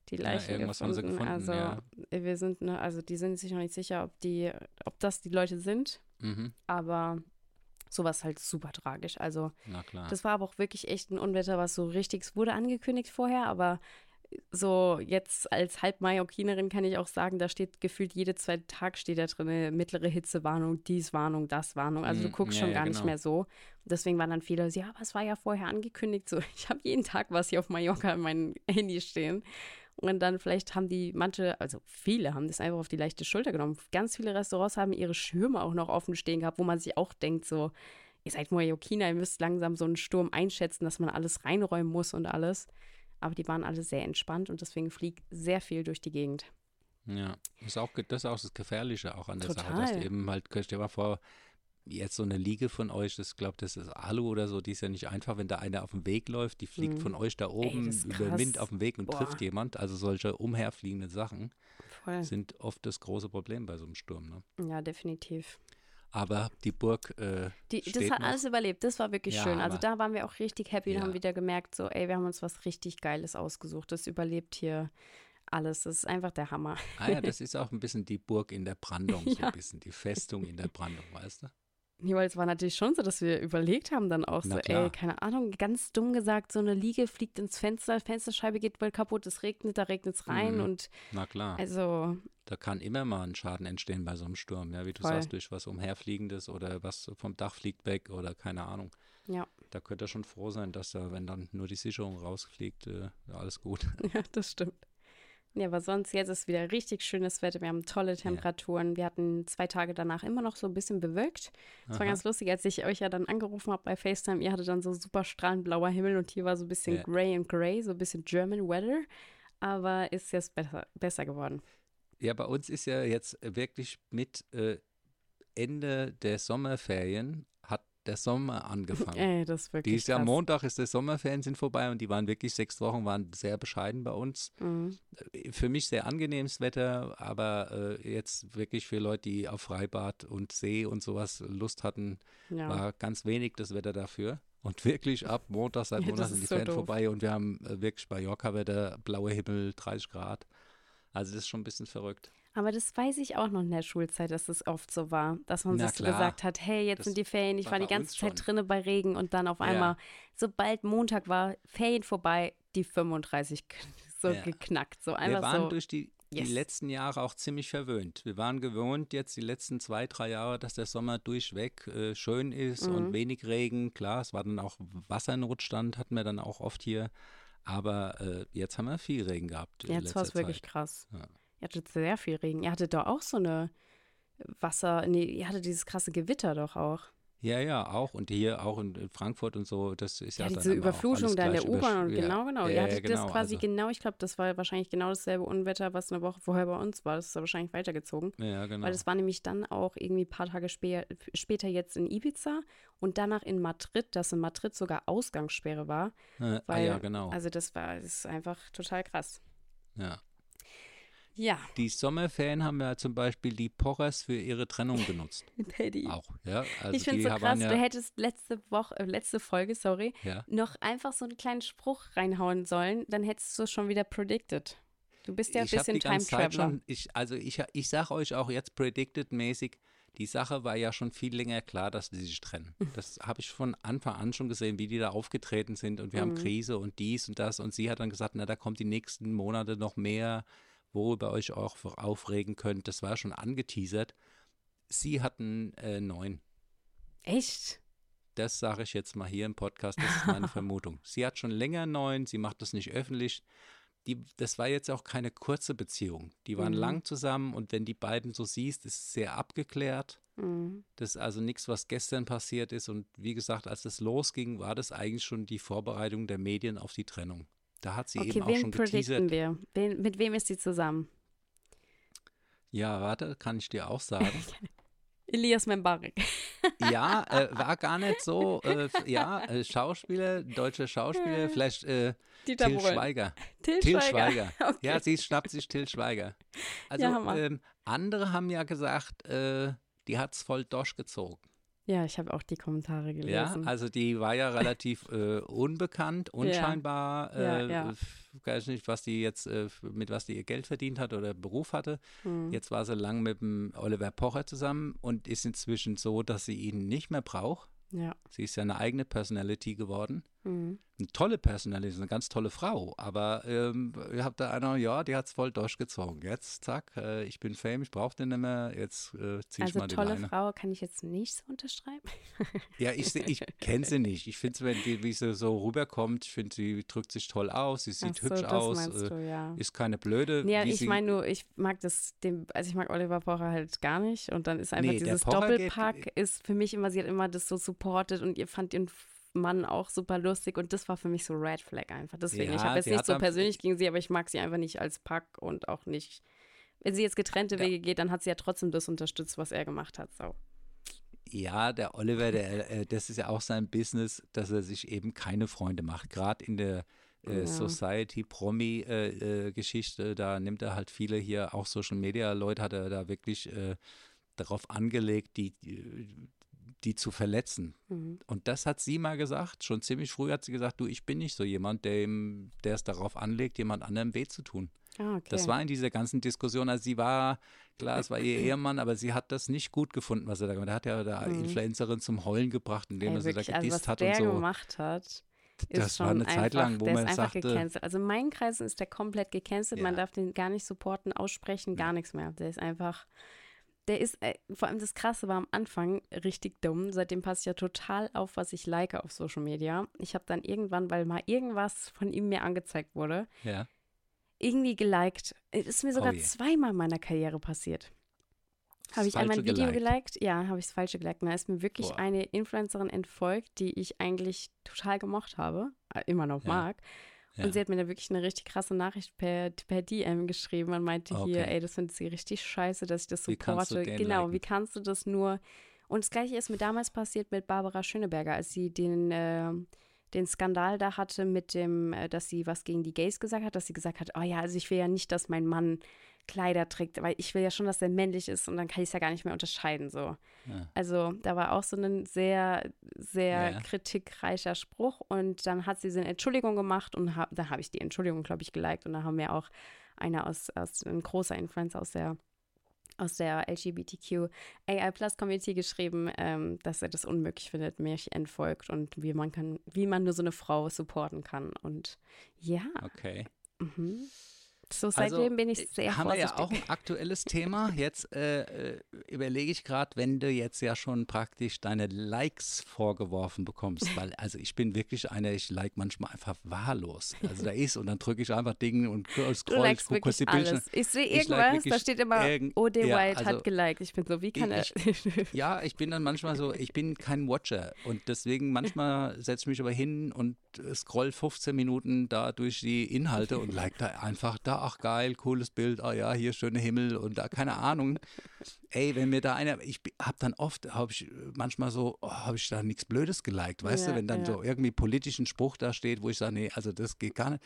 die Ja, Leichen irgendwas haben gefunden. sie gefunden, also, ja. wir sind, ne, also die sind sich noch nicht sicher, ob die, ob das die Leute sind. Mhm. Aber sowas halt super tragisch. Also, das war aber auch wirklich echt ein Unwetter, was so richtig, es wurde angekündigt vorher, aber so jetzt als Halb-Mallorquinerin kann ich auch sagen, da steht gefühlt jede zweite Tag steht da drin mittlere Hitzewarnung, dies Warnung, das Warnung. Also du Mm, guckst ja, schon ja, gar nicht genau. mehr so. Deswegen waren dann viele ja, aber es war ja vorher angekündigt. So, [LAUGHS] ich habe jeden Tag was hier auf Mallorca in meinem Handy stehen. Und dann vielleicht haben die manche, also viele haben das einfach auf die leichte Schulter genommen. Ganz viele Restaurants haben ihre Schirme auch noch offen stehen gehabt, wo man sich auch denkt, so, ihr seid Mallorquiner, ihr müsst langsam so einen Sturm einschätzen, dass man alles reinräumen muss und alles. Aber die waren alle sehr entspannt und deswegen fliegt sehr viel durch die Gegend. Ja, ist auch, das ist auch das Gefährliche auch an der Sache. Dass Total. du eben halt, stell dir mal vor, jetzt so eine Liege von euch, das glaube das ist Alu oder so, die ist ja nicht einfach, wenn da einer auf dem Weg läuft, die fliegt Mhm. von euch da oben ist über. Wind auf dem Weg und Boah. trifft jemand. Also solche umherfliegenden Sachen Voll. sind oft das große Problem bei so einem Sturm. Ne? Ja, definitiv. Aber die Burg äh, Die, das hat noch. alles überlebt. Das war wirklich Ja, schön. Also da waren wir auch richtig happy und Ja. haben wieder gemerkt, so, ey, wir haben uns was richtig Geiles ausgesucht. Das überlebt hier alles. Das ist einfach der Hammer. Ah ja, [LAUGHS] das ist auch ein bisschen die Burg in der Brandung, so Ja. ein bisschen die Festung in der Brandung, weißt du? Nee, weil es war natürlich schon so, dass wir überlegt haben dann auch Na so, klar. ey, keine Ahnung, ganz dumm gesagt, so eine Liege fliegt ins Fenster, Fensterscheibe geht bald kaputt, es regnet, da regnet es rein Mhm. und Na klar. also, Da kann immer mal ein Schaden entstehen bei so einem Sturm, ja, wie du Voll. sagst, durch was umherfliegendes oder was vom Dach fliegt weg oder keine Ahnung. ja, Da könnte er schon froh sein, dass da, wenn dann nur die Sicherung rausfliegt, äh, alles gut. [LAUGHS] ja, das stimmt. Ja, aber sonst jetzt ist wieder richtig schönes Wetter. Wir haben tolle Temperaturen. Wir hatten zwei Tage danach immer noch so ein bisschen bewölkt. Es war ganz lustig, als ich euch ja dann angerufen habe bei FaceTime. Ihr hattet dann so super strahlend blauer Himmel und hier war so ein bisschen Ja. gray and gray, so ein bisschen German Weather. Aber ist jetzt besser, besser geworden. Ja, bei uns ist ja jetzt wirklich mit äh, Ende der Sommerferien der Sommer angefangen. Ey, das ist wirklich Dieses Jahr. Montag ist der Sommerferien sind vorbei und die waren wirklich sechs Wochen, waren sehr bescheiden bei uns. Mhm. Für mich sehr angenehmes Wetter, aber äh, jetzt wirklich für Leute, die auf Freibad und See und sowas Lust hatten, Ja. war ganz wenig das Wetter dafür. Und wirklich ab Montag, seit [LAUGHS] Ja, Montag das sind die so Ferien doof. vorbei und wir haben äh, wirklich Mallorca-Wetter, blauer Himmel, 30 Grad. Also das ist schon ein bisschen verrückt. Aber das weiß ich auch noch in der Schulzeit, dass es oft so war, dass man Na sich so gesagt hat, hey, jetzt Das sind die Ferien, ich war die ganze Zeit schon. drinne bei Regen und dann auf Ja. einmal, sobald Montag war, Ferien vorbei, die 35 [LAUGHS] k- so Ja. geknackt, so Wir einfach waren so. durch die, yes. die letzten Jahre auch ziemlich verwöhnt. Wir waren gewohnt jetzt die letzten zwei, drei Jahre, dass der Sommer durchweg äh, schön ist Mhm. und wenig Regen. Klar, es war dann auch Wassernotstand, hatten wir dann auch oft hier. Aber äh, jetzt haben wir viel Regen gehabt. Jetzt war es wirklich krass. Ja. Ihr hattet sehr viel Regen. Ihr hattet doch auch so eine Wasser, nee, ihr hattet dieses krasse Gewitter doch auch. Ja, ja, auch. Und hier auch in, Frankfurt und so, das ist ja, Ja, dann diese Überflutung da in der U-Bahn und ja. genau, genau. Ja, Ihr ja, hattet genau, das quasi also, genau, ich glaube, das war wahrscheinlich genau dasselbe Unwetter, was eine Woche vorher bei uns war. Das ist da wahrscheinlich weitergezogen. Ja, genau. Weil das war nämlich dann auch irgendwie ein paar Tage spä später jetzt in Ibiza und danach in Madrid, dass in Madrid sogar Ausgangssperre war. äh, ah, Weil, ja, genau. Also das war, das ist einfach total krass. ja. Ja, Die Sommerferien haben ja zum Beispiel die Porras für ihre Trennung genutzt. [LAUGHS] Paddy. Auch, ja. Also ich finde so krass, ja, du hättest letzte Woche, äh, letzte Folge, sorry, ja. noch einfach so einen kleinen Spruch reinhauen sollen, dann hättest du es schon wieder predicted. Du bist ja ein ich bisschen die Time Traveler. schon, ich, also ich, ich sage euch auch jetzt predicted-mäßig, die Sache war ja schon viel länger klar, dass die sich trennen. [LAUGHS] Das habe ich von Anfang an schon gesehen, wie die da aufgetreten sind und wir haben Mhm. Krise und dies und das und sie hat dann gesagt, na da kommt die nächsten Monate noch mehr, worüber ihr euch auch aufregen könnt. Das war schon angeteasert. Sie hatten äh, neun. Echt? Das sage ich jetzt mal hier im Podcast, das ist meine [LAUGHS] Vermutung. Sie hat schon länger neun, sie macht das nicht öffentlich. Die, das war jetzt auch keine kurze Beziehung. Die waren Mhm. lang zusammen und wenn die beiden so siehst, ist es sehr abgeklärt. Mhm. Das ist also nichts, was gestern passiert ist. Und wie gesagt, als es losging, war das eigentlich schon die Vorbereitung der Medien auf die Trennung. Da hat sie Okay, eben auch wen schon geteasert. wir? Wen, mit wem ist sie zusammen? Ja, warte, kann ich dir auch sagen. [LAUGHS] Elias Membarek. [LAUGHS] ja, äh, [LAUGHS] war gar nicht so. Äh, ja, äh, Schauspieler, deutscher Schauspieler, vielleicht äh, Till. Schweiger. Till, Till Schweiger. Schweiger. Okay. Ja, sie schnappt sich Till Schweiger. Also Ja, ähm, andere haben ja gesagt, äh, die hat's voll durchgezogen. Ja, ich habe auch die Kommentare Ja, gelesen. also die war ja relativ äh, unbekannt, [LAUGHS] unscheinbar. Ja, äh, ja. f- Weiß nicht, was die jetzt, äh, mit was die ihr Geld verdient hat oder Beruf hatte. Hm. Jetzt war sie lang mit dem Oliver Pocher zusammen und ist inzwischen so, dass sie ihn nicht mehr braucht. Ja. Sie ist ja eine eigene Personality geworden. Mhm. Eine tolle Personality, eine ganz tolle Frau. Aber ähm, ihr habt da einer, ja, die hat es voll durchgezogen. Jetzt, zack, äh, ich bin Fame, ich brauche den nicht mehr. Jetzt äh, zieh ich Also mal die tolle Leine. Frau kann ich jetzt nicht so unterschreiben. [LAUGHS] Ja, ich, ich kenne sie nicht. Ich finde, wenn die, wie sie so rüberkommt, ich finde, sie drückt sich toll aus, sie sieht so, hübsch aus, äh, du, ja. ist keine blöde. Nee, wie ich meine nur, ich mag das, dem, also ich mag Oliver Pocher halt gar nicht und dann ist einfach Nee, dieses Pocher geht- Doppelpack ist für mich immer, sie hat immer das so supportet und ihr fand ihren Mann auch super lustig und das war für mich so Red Flag einfach. Deswegen, ich Ja, habe jetzt nicht so persönlich gegen sie, aber ich mag sie einfach nicht als Pack und auch nicht, wenn sie jetzt getrennte Ja. Wege geht, dann hat sie ja trotzdem das unterstützt, was er gemacht hat. So. Ja, der Oliver, der, äh, das ist ja auch sein Business, dass er sich eben keine Freunde macht. Gerade in der äh, Ja. Society-Promi-Geschichte, da nimmt er halt viele hier, auch Social-Media-Leute, hat er da wirklich äh, darauf angelegt, die, die, zu verletzen. Mhm. Und das hat sie mal gesagt, schon ziemlich früh hat sie gesagt, du, ich bin nicht so jemand, der, ihm- der es darauf anlegt, jemand anderem weh zu tun. Ah, okay. Das war in dieser ganzen Diskussion. Also sie war, klar, es war ihr [CLEARS THROAT] Ehemann, aber sie hat das nicht gut gefunden, was er da gemacht hat. Er hat ja der Mhm. Influencerin zum Heulen gebracht, indem Ey, er sie da wirklich, also gedisst hat und so. gemacht hat, ist Das schon war eine Zeit lang, einfach, wo man ist einfach sagte, gecancelt. Also in meinen Kreisen ist der komplett gecancelt. Man Ja. darf den gar nicht supporten, aussprechen, gar nichts mehr. Der ist einfach, der ist, äh, vor allem das Krasse war am Anfang richtig dumm. Seitdem passe ich ja total auf, was ich like auf Social Media. Ich habe dann irgendwann, weil mal irgendwas von ihm mir angezeigt wurde, ja. irgendwie geliked. Es ist mir sogar je. zweimal in meiner Karriere passiert. Habe ich Oh einmal ein Video geliked. geliked? Ja, habe ich das falsche geliked. Da ist mir wirklich Boah. eine Influencerin entfolgt, die ich eigentlich total gemocht habe, äh, immer noch Ja. mag. Ja. Und sie hat mir da wirklich eine richtig krasse Nachricht per, per DM geschrieben und meinte hier, Okay. ey, das findet sie richtig scheiße, dass ich das supporte. Genau, liken? wie kannst du das nur? Und das gleiche ist mir damals passiert mit Barbara Schöneberger, als sie den, äh, den Skandal da hatte mit dem, äh, dass sie was gegen die Gays gesagt hat, dass sie gesagt hat, oh ja, also ich will ja nicht, dass mein Mann Kleider trägt, weil ich will ja schon, dass er männlich ist und dann kann ich es ja gar nicht mehr unterscheiden so. Ja. Also da war auch so ein sehr, sehr Ja. kritikreicher Spruch und dann hat sie so eine Entschuldigung gemacht und hab, da habe ich die Entschuldigung, glaube ich, geliked und da haben wir auch einer aus, aus ein großer Influencer aus der aus der LGBTQ AI Plus Community geschrieben, ähm, dass er das unmöglich findet, mich entfolgt und wie man kann, wie man nur so eine Frau supporten kann. Und ja, Okay. mhm. So Also, seitdem bin ich sehr haben wir vorsichtig. ja auch ein aktuelles Thema. Jetzt äh, äh, überlege ich gerade, wenn du jetzt ja schon praktisch deine Likes vorgeworfen bekommst, weil [LAUGHS] also ich bin wirklich einer, ich like manchmal einfach wahllos. Also da ist und dann drücke ich einfach Dinge und scroll, ich gucke kurz die alles. Ich sehe Ich like irgendwas, da steht immer, O.D. ja, White also hat geliked. Ich bin so, wie kann er. Ja, ich bin dann manchmal so, ich bin kein Watcher und deswegen manchmal [LAUGHS] setze ich mich aber hin und scroll 15 Minuten da durch die Inhalte und like da einfach da, ach geil, cooles Bild, ah ja, hier schöne Himmel und da, keine Ahnung. Ey, wenn mir da einer, ich habe dann oft, habe ich manchmal so, oh, habe ich da nichts Blödes geliked, weißt Ja, du, wenn dann ja. so irgendwie politischen Spruch da steht, wo ich sage, nee, also das geht gar nicht.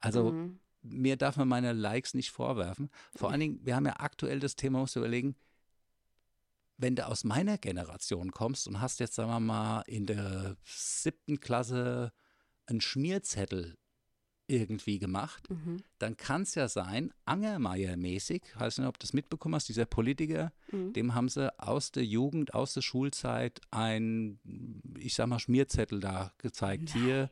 Also Mhm. mir darf man meine Likes nicht vorwerfen. Vor allen Dingen, wir haben ja aktuell das Thema, musst du überlegen, wenn du aus meiner Generation kommst und hast jetzt, sagen wir mal, in der siebten Klasse einen Schmierzettel irgendwie gemacht, Mhm. dann kann es ja sein, Angermeier-mäßig, weiß nicht, ob du das mitbekommen hast, dieser Politiker, Mhm. dem haben sie aus der Jugend, aus der Schulzeit ein, ich sag mal, Schmierzettel da gezeigt. Hier,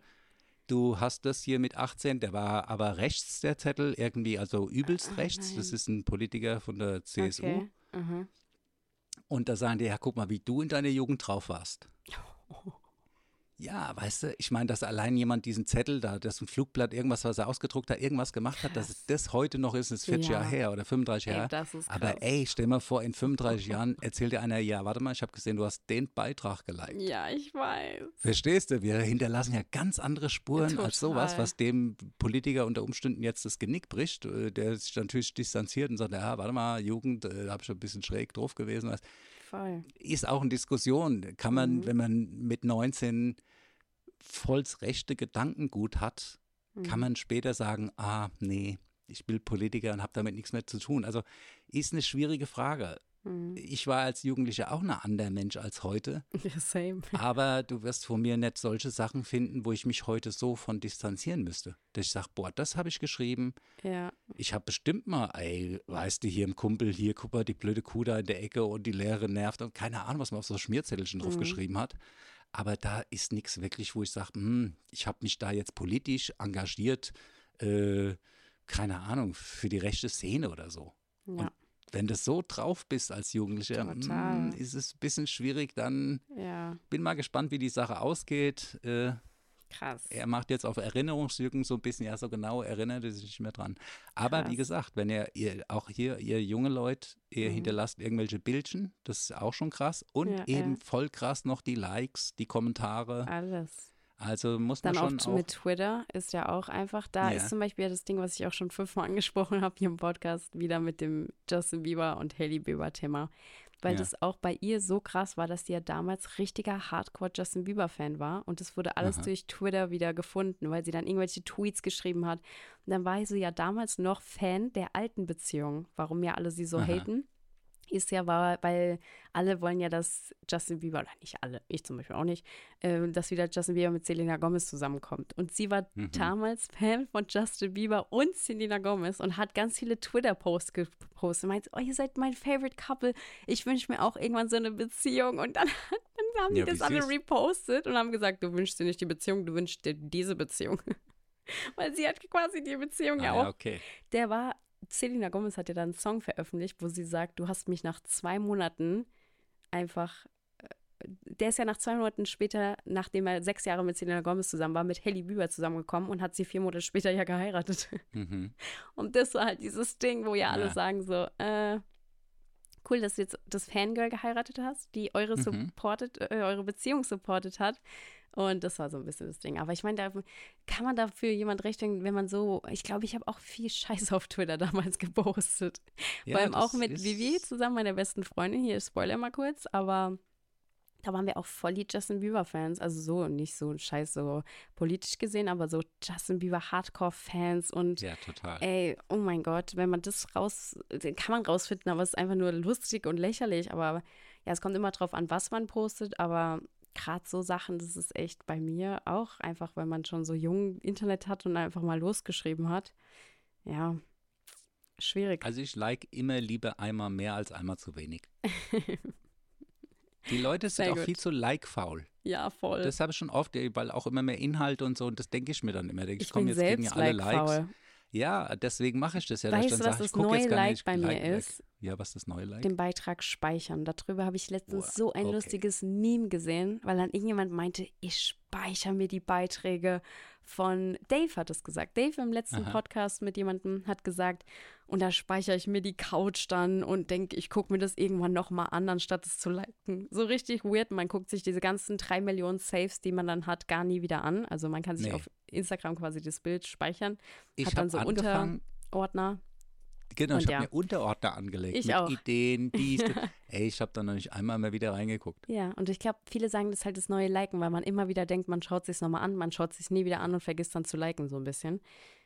du hast das hier mit 18, der war aber rechts, der Zettel, irgendwie, also übelst Ah, rechts. Das nein. ist ein Politiker von der CSU. Okay. Mhm. Und da sagen die, ja, guck mal, wie du in deiner Jugend drauf warst. Ja, weißt du, ich meine, dass allein jemand diesen Zettel da, das ist ein Flugblatt, irgendwas, was er ausgedruckt hat, irgendwas gemacht hat, dass Krass. das heute noch ist, ist 40 Ja. Jahre her oder 35 Ey, Jahre. Aber ey, stell mal vor, in 35 [LAUGHS] Jahren erzählt dir einer, ja, warte mal, ich habe gesehen, du hast den Beitrag geliked. Ja, ich weiß. Verstehst du? Wir hinterlassen ja ganz andere Spuren als sowas, Total. was dem Politiker unter Umständen jetzt das Genick bricht, äh, der sich natürlich distanziert und sagt, ja, warte mal, Jugend, äh, da habe ich schon ein bisschen schräg drauf gewesen. Voll. Ist auch eine Diskussion. Kann man, Mhm. wenn man mit 19 volls rechte Gedankengut hat, kann Mhm. man später sagen, ah, nee, ich bin Politiker und habe damit nichts mehr zu tun. Also ist eine schwierige Frage. Mhm. Ich war als Jugendlicher auch ein anderer Mensch als heute, [LAUGHS] Ja, same. aber du wirst von mir nicht solche Sachen finden, wo ich mich heute so von distanzieren müsste. Dass ich sage, boah, das habe ich geschrieben. Ja. Ich habe bestimmt mal, ey, weißt du, hier im Kumpel, hier, guck mal, die blöde Kuh da in der Ecke und die Lehrerin nervt und keine Ahnung, was man auf so Schmierzettelchen drauf Mhm. geschrieben hat. Aber da ist nichts wirklich, wo ich sage, hm, ich habe mich da jetzt politisch engagiert, äh, keine Ahnung, für die rechte Szene oder so. Ja. Wenn du so drauf bist als Jugendlicher, Total. hm, ist es ein bisschen schwierig. Dann Ja. bin mal gespannt, wie die Sache ausgeht. Äh, Krass. er macht jetzt auf Erinnerungslücken so ein bisschen, ja, so genau erinnert er sich nicht mehr dran. Aber wie Krass. gesagt, wenn ihr, ihr auch hier, ihr junge Leute, ihr Mhm. hinterlasst irgendwelche Bildchen, das ist auch schon krass. Und Ja, eben ja. voll krass noch die Likes, die Kommentare. Alles. Also muss man Dann schon oft auch. mit Twitter ist ja auch einfach, da Ja. ist zum Beispiel das Ding, was ich auch schon fünfmal [LAUGHS] angesprochen habe hier im Podcast, wieder mit dem Justin Bieber und Hailey Bieber Thema. Weil Ja. das auch bei ihr so krass war, dass sie ja damals richtiger Hardcore Justin Bieber Fan war und das wurde alles Aha. durch Twitter wieder gefunden, weil sie dann irgendwelche Tweets geschrieben hat. Und dann war sie ja damals noch Fan der alten Beziehung, warum ja alle sie so Aha. haten. Ist ja, weil alle wollen ja, dass Justin Bieber, oder nicht alle, ich zum Beispiel auch nicht, äh, dass wieder Justin Bieber mit Selena Gomez zusammenkommt. Und sie war mhm. damals Fan von Justin Bieber und Selena Gomez und hat ganz viele Twitter-Posts gepostet. Meint, oh, ihr seid mein Favorite Couple. Ich wünsche mir auch irgendwann so eine Beziehung. Und dann, [LAUGHS] dann haben ja, die das alle repostet und haben gesagt, du wünschst dir nicht die Beziehung, du wünschst dir diese Beziehung. [LAUGHS] weil sie hat quasi die Beziehung ah, ja auch. Ja, okay. Der war Selena Gomez hat ja dann einen Song veröffentlicht, wo sie sagt, du hast mich nach zwei Monaten einfach äh, der ist ja nach zwei Monaten später, nachdem er sechs Jahre mit Selena Gomez zusammen war, mit Hailey Bieber zusammengekommen und hat sie vier Monate später ja geheiratet. Mhm. [LAUGHS] Und das war halt dieses Ding, wo ja alle ja. sagen so, äh, cool, dass du jetzt das Fangirl geheiratet hast, die eure mhm. supported, äh, eure Beziehung supportet hat. Und das war so ein bisschen das Ding. Aber ich meine, da kann man dafür jemand rechtfertigen, wenn man so, ich glaube, ich habe auch viel Scheiß auf Twitter [LAUGHS] damals gepostet. Ja, Vor allem auch mit Vivi zusammen, meiner besten Freundin. Hier, Spoiler mal kurz, aber da waren wir auch voll die Justin Bieber-Fans. Also so, nicht so scheiß so politisch gesehen, aber so Justin Bieber Hardcore-Fans und Ja, total. Ey, oh mein Gott, wenn man das raus, den kann man rausfinden, aber es ist einfach nur lustig und lächerlich. Aber ja, es kommt immer drauf an, was man postet, aber gerade so Sachen, das ist echt bei mir auch einfach, weil man schon so jung Internet hat und einfach mal losgeschrieben hat. Ja, schwierig. Also ich like immer lieber einmal mehr als einmal zu wenig. [LAUGHS] Die Leute sind Sehr auch gut. viel zu like-faul. Ja, voll. Das habe ich schon oft, weil auch immer mehr Inhalte und so, und das denke ich mir dann immer. Ich, ich komme jetzt gegen ja alle like Likes. Ja, deswegen mache ich das ja. Weißt du, was das neue Like bei mir like, ist? Ja, was das neue Like? Den Beitrag speichern. Darüber habe ich letztens Boah, so ein okay. lustiges Meme gesehen, weil dann irgendjemand meinte, ich speichere mir die Beiträge von Dave hat es gesagt. Dave im letzten Aha. Podcast mit jemandem hat gesagt, und da speichere ich mir die Couch dann und denke, ich gucke mir das irgendwann nochmal an, anstatt es zu liken. So richtig weird. Man guckt sich diese ganzen drei Millionen Saves, die man dann hat, gar nie wieder an. Also man kann sich nee. auf Instagram quasi das Bild speichern. Ich hat dann so Unterordner. Genau, und ich habe ja. mir Unterordner angelegt ich mit auch. Ideen, dies. [LAUGHS] Ey, ich habe da noch nicht einmal mehr wieder reingeguckt. Ja, und ich glaube, viele sagen, das ist halt das neue Liken, weil man immer wieder denkt, man schaut sich nochmal an, man schaut sich nie wieder an und vergisst dann zu liken so ein bisschen.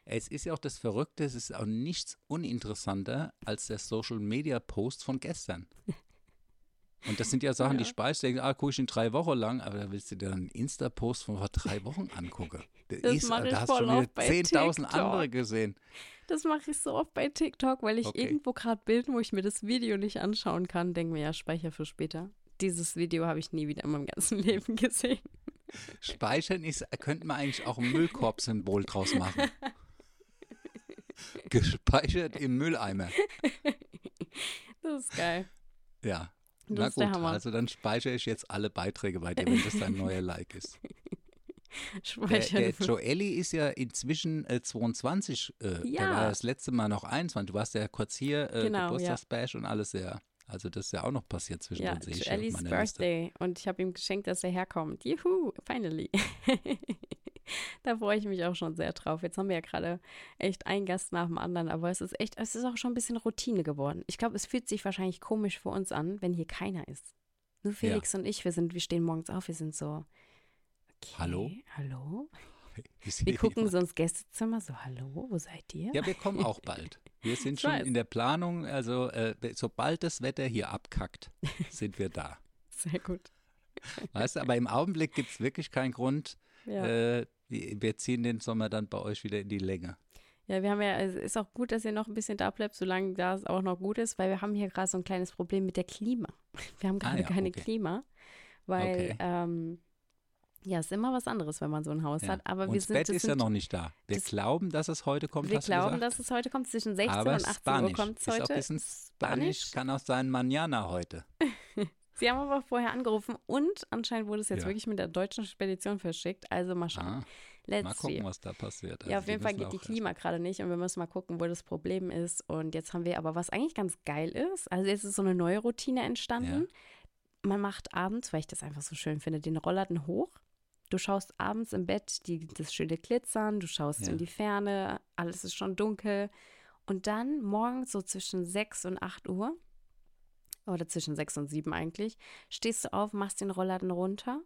Es ist ja auch das Verrückte, es ist auch nichts uninteressanter als der Social Media Post von gestern. [LAUGHS] Und das sind ja Sachen, ja. die speist, denkst, ah, gucke ich in drei Wochen lang, aber da willst du dir einen Insta-Post von vor drei Wochen angucken. [LAUGHS] Das, das ist, da hast du schon 10.000 andere gesehen. Das mache ich so oft bei TikTok, weil ich okay. irgendwo gerade Bild, wo ich mir das Video nicht anschauen kann, denke mir, ja, Speicher für später. Dieses Video habe ich nie wieder in meinem ganzen [LAUGHS] Leben gesehen. Speichern ist, könnte man eigentlich auch ein Müllkorb-Symbol draus machen. [LAUGHS] Gespeichert im Mülleimer. Das ist geil. Ja. Das Na gut, also dann speichere ich jetzt alle Beiträge bei dir, wenn das dein neuer Like ist. [LAUGHS] Der, der [LAUGHS] Joelli ist ja inzwischen äh, 22. Äh, ja. Der war das letzte Mal noch 21. Du warst ja kurz hier, äh, genau, Geburtstagsbash ja. und alles, ja. Also das ist ja auch noch passiert zwischen ja, uns. Joellis Birthday. Liste. Und ich habe ihm geschenkt, dass er herkommt. Juhu, finally. [LAUGHS] da freue ich mich auch schon sehr drauf. Jetzt haben wir ja gerade echt einen Gast nach dem anderen, aber es ist echt, es ist auch schon ein bisschen Routine geworden. Ich glaube, es fühlt sich wahrscheinlich komisch für uns an, wenn hier keiner ist. Nur Felix ja. und ich, wir sind, wir stehen morgens auf, wir sind so. Hallo? Hallo? Wir gucken so ins Gästezimmer, so, hallo, wo seid ihr? Ja, wir kommen auch bald. Wir sind schon in der Planung, also äh, sobald das Wetter hier abkackt, [LAUGHS] sind wir da. Sehr gut. Weißt du, aber im Augenblick gibt es wirklich keinen Grund. Ja. Äh, wir ziehen den Sommer dann bei euch wieder in die Länge. Ja, wir haben ja, es ist auch gut, dass ihr noch ein bisschen da bleibt, solange das auch noch gut ist, weil wir haben hier gerade so ein kleines Problem mit der Klima. Wir haben gerade ah, ja, keine okay. Klima, weil okay. ähm, ja, ist immer was anderes, wenn man so ein Haus ja. hat. Aber wir das sind, Bett ist ja noch nicht da. Wir glauben, dass es heute kommt. Wir glauben, dass es heute kommt. Zwischen 16 Aber und 18 Spanisch. Uhr kommt es heute. Ist auch ein bisschen Spanisch. Kann auch sein Manana heute. [LAUGHS] Sie haben aber vorher angerufen und anscheinend wurde es jetzt ja. wirklich mit der deutschen Spedition verschickt. Also mal schauen. Ah, Let's mal gucken, see. was da passiert. Also ja, auf jeden Fall geht die Klima gerade nicht und wir müssen mal gucken, wo das Problem ist. Und jetzt haben wir aber, was eigentlich ganz geil ist, also jetzt ist so eine neue Routine entstanden. Ja. Man macht abends, weil ich das einfach so schön finde, den Rollladen hoch Du schaust abends im Bett die, das schöne Glitzern, du schaust ja. in die Ferne, alles ist schon dunkel. Und dann morgens so zwischen 6 und 8 Uhr, oder zwischen 6 und 7 eigentlich, stehst du auf, machst den Rollladen runter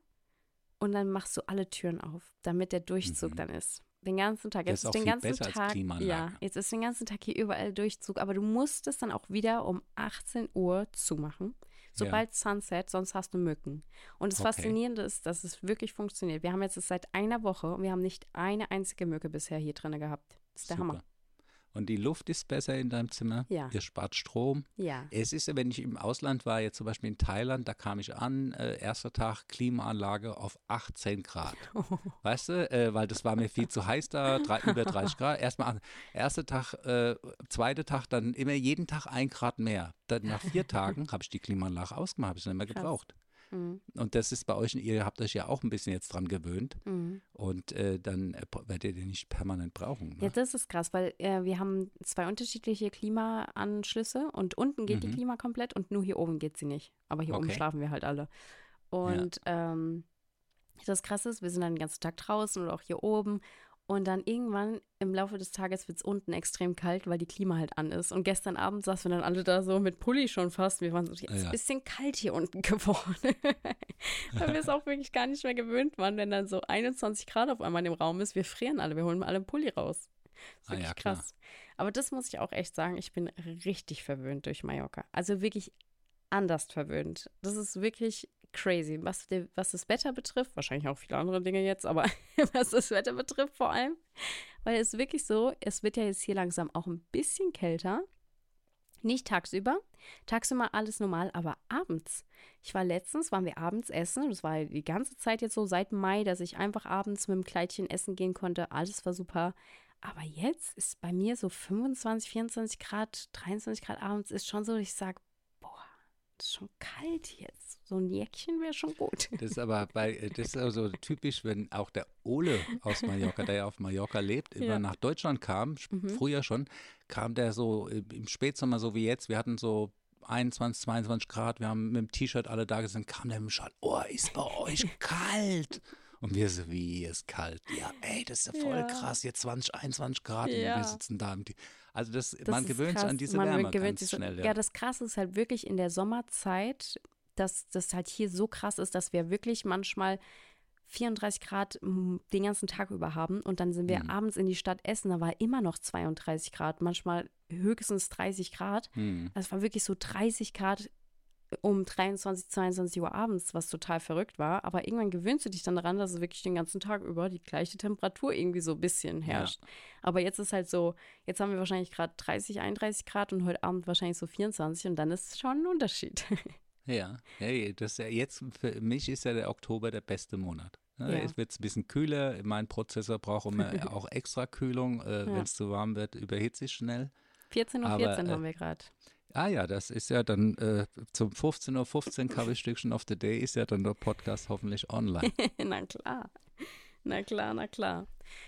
und dann machst du alle Türen auf, damit der Durchzug mhm. dann ist. Den ganzen Tag. Das Jetzt ist auch den viel ganzen Tag. Ja, jetzt ist den ganzen Tag hier überall Durchzug, aber du musst es dann auch wieder um 18 Uhr zumachen. Sobald Sunset, sonst hast du Mücken. Und das Okay. Faszinierende ist, dass es wirklich funktioniert. Wir haben jetzt es seit einer Woche und wir haben nicht eine einzige Mücke bisher hier drin gehabt. Das ist der Super. Hammer. Und die Luft ist besser in deinem Zimmer. Ja. Ihr spart Strom. Ja. Es ist, wenn ich im Ausland war, jetzt zum Beispiel in Thailand, da kam ich an, äh, erster Tag Klimaanlage auf 18 Grad. [LAUGHS] Weißt du, äh, weil das war mir viel zu heiß da, drei, über 30 Grad. Erstmal, erster Tag, äh, zweiter Tag, dann immer jeden Tag ein Grad mehr. Dann nach vier [LAUGHS] Tagen habe ich die Klimaanlage ausgemacht, habe ich sie nicht mehr Krass. Mhm. Und das ist bei euch, ihr habt euch ja auch ein bisschen jetzt dran gewöhnt Mhm. und äh, dann äh, werdet ihr den nicht permanent brauchen. Ne? Ja, das ist krass, weil äh, wir haben zwei unterschiedliche Klimaanschlüsse und unten geht die Mhm. Klima komplett und nur hier oben geht sie nicht. Aber hier oben Okay. schlafen wir halt alle. Und ähm, das Krasse ist, wir sind dann den ganzen Tag draußen oder auch hier oben. Und dann irgendwann im Laufe des Tages wird es unten extrem kalt, weil die Klima halt an ist. Und gestern Abend saßen wir dann alle da so mit Pulli schon fast. Wir waren so, jetzt ist Ja. ein bisschen kalt hier unten [LAUGHS] geworden. weil wir es auch wirklich gar nicht mehr gewöhnt waren, wenn dann so 21 Grad auf einmal im Raum ist. Wir frieren alle, wir holen alle einen Pulli raus. Das ist Ah, wirklich ja, krass. Aber das muss ich auch echt sagen, ich bin richtig verwöhnt durch Mallorca. Also wirklich anders verwöhnt. Das ist wirklich crazy. Was, was das Wetter betrifft, wahrscheinlich auch viele andere Dinge jetzt, aber [LAUGHS] was das Wetter betrifft vor allem, weil es wirklich so, es wird ja jetzt hier langsam auch ein bisschen kälter. Nicht tagsüber. Tagsüber alles normal, aber abends. Ich war letztens, waren wir abends essen. Das war die ganze Zeit jetzt so seit Mai, dass ich einfach abends mit dem Kleidchen essen gehen konnte. Alles war super. Aber jetzt ist bei mir so 25, 24 Grad, 23 Grad abends ist schon so, ich das ist schon kalt jetzt. So ein Jäckchen wäre schon gut. Das ist aber bei, äh, das ist also typisch, wenn auch der Ole aus Mallorca, der ja auf Mallorca lebt, immer Ja. nach Deutschland kam, Mhm. früher schon, kam der so äh, im Spätsommer, so wie jetzt, wir hatten so 21, 22 Grad, wir haben mit dem T-Shirt alle da gesessen, kam der mit dem Schal, oh, ist bei euch kalt. Und wir so, wie ist kalt? Ja, ey, das ist ja voll Ja. krass, jetzt 20, 21 Grad und Ja. wir sitzen da. Im T also das, Das man gewöhnt sich an diese Man Wärme gewöhnt ganz schnell. Ja. das Krasse ist halt wirklich in der Sommerzeit, dass das halt hier so krass ist, dass wir wirklich manchmal 34 Grad mm, den ganzen Tag über haben und dann sind wir Mhm. abends in die Stadt essen, da war immer noch 32 Grad, manchmal höchstens 30 Grad. Hm. Also es war wirklich so 30 Grad um 23, 22 Uhr abends, was total verrückt war. Aber irgendwann gewöhnst du dich dann daran, dass es wirklich den ganzen Tag über die gleiche Temperatur irgendwie so ein bisschen herrscht. Aber jetzt ist halt so, jetzt haben wir wahrscheinlich gerade 30, 31 Grad und heute Abend wahrscheinlich so 24 und dann ist es schon ein Unterschied. [LAUGHS] Ja, hey, das ist ja jetzt für mich ist ja der Oktober der beste Monat. Ne? Ja. Es wird ein bisschen kühler. Mein Prozessor braucht immer [LAUGHS] auch extra Kühlung. Äh, Ja. Wenn es zu warm wird, überhitzt sich schnell. 14.14 Uhr Aber, 14 äh, haben wir gerade. Ah ja, das ist ja dann äh, zum 15.15 Uhr 15 Kaffeestückchen of the Day ist ja dann der Podcast hoffentlich online. [LAUGHS] na klar. Na klar, na klar.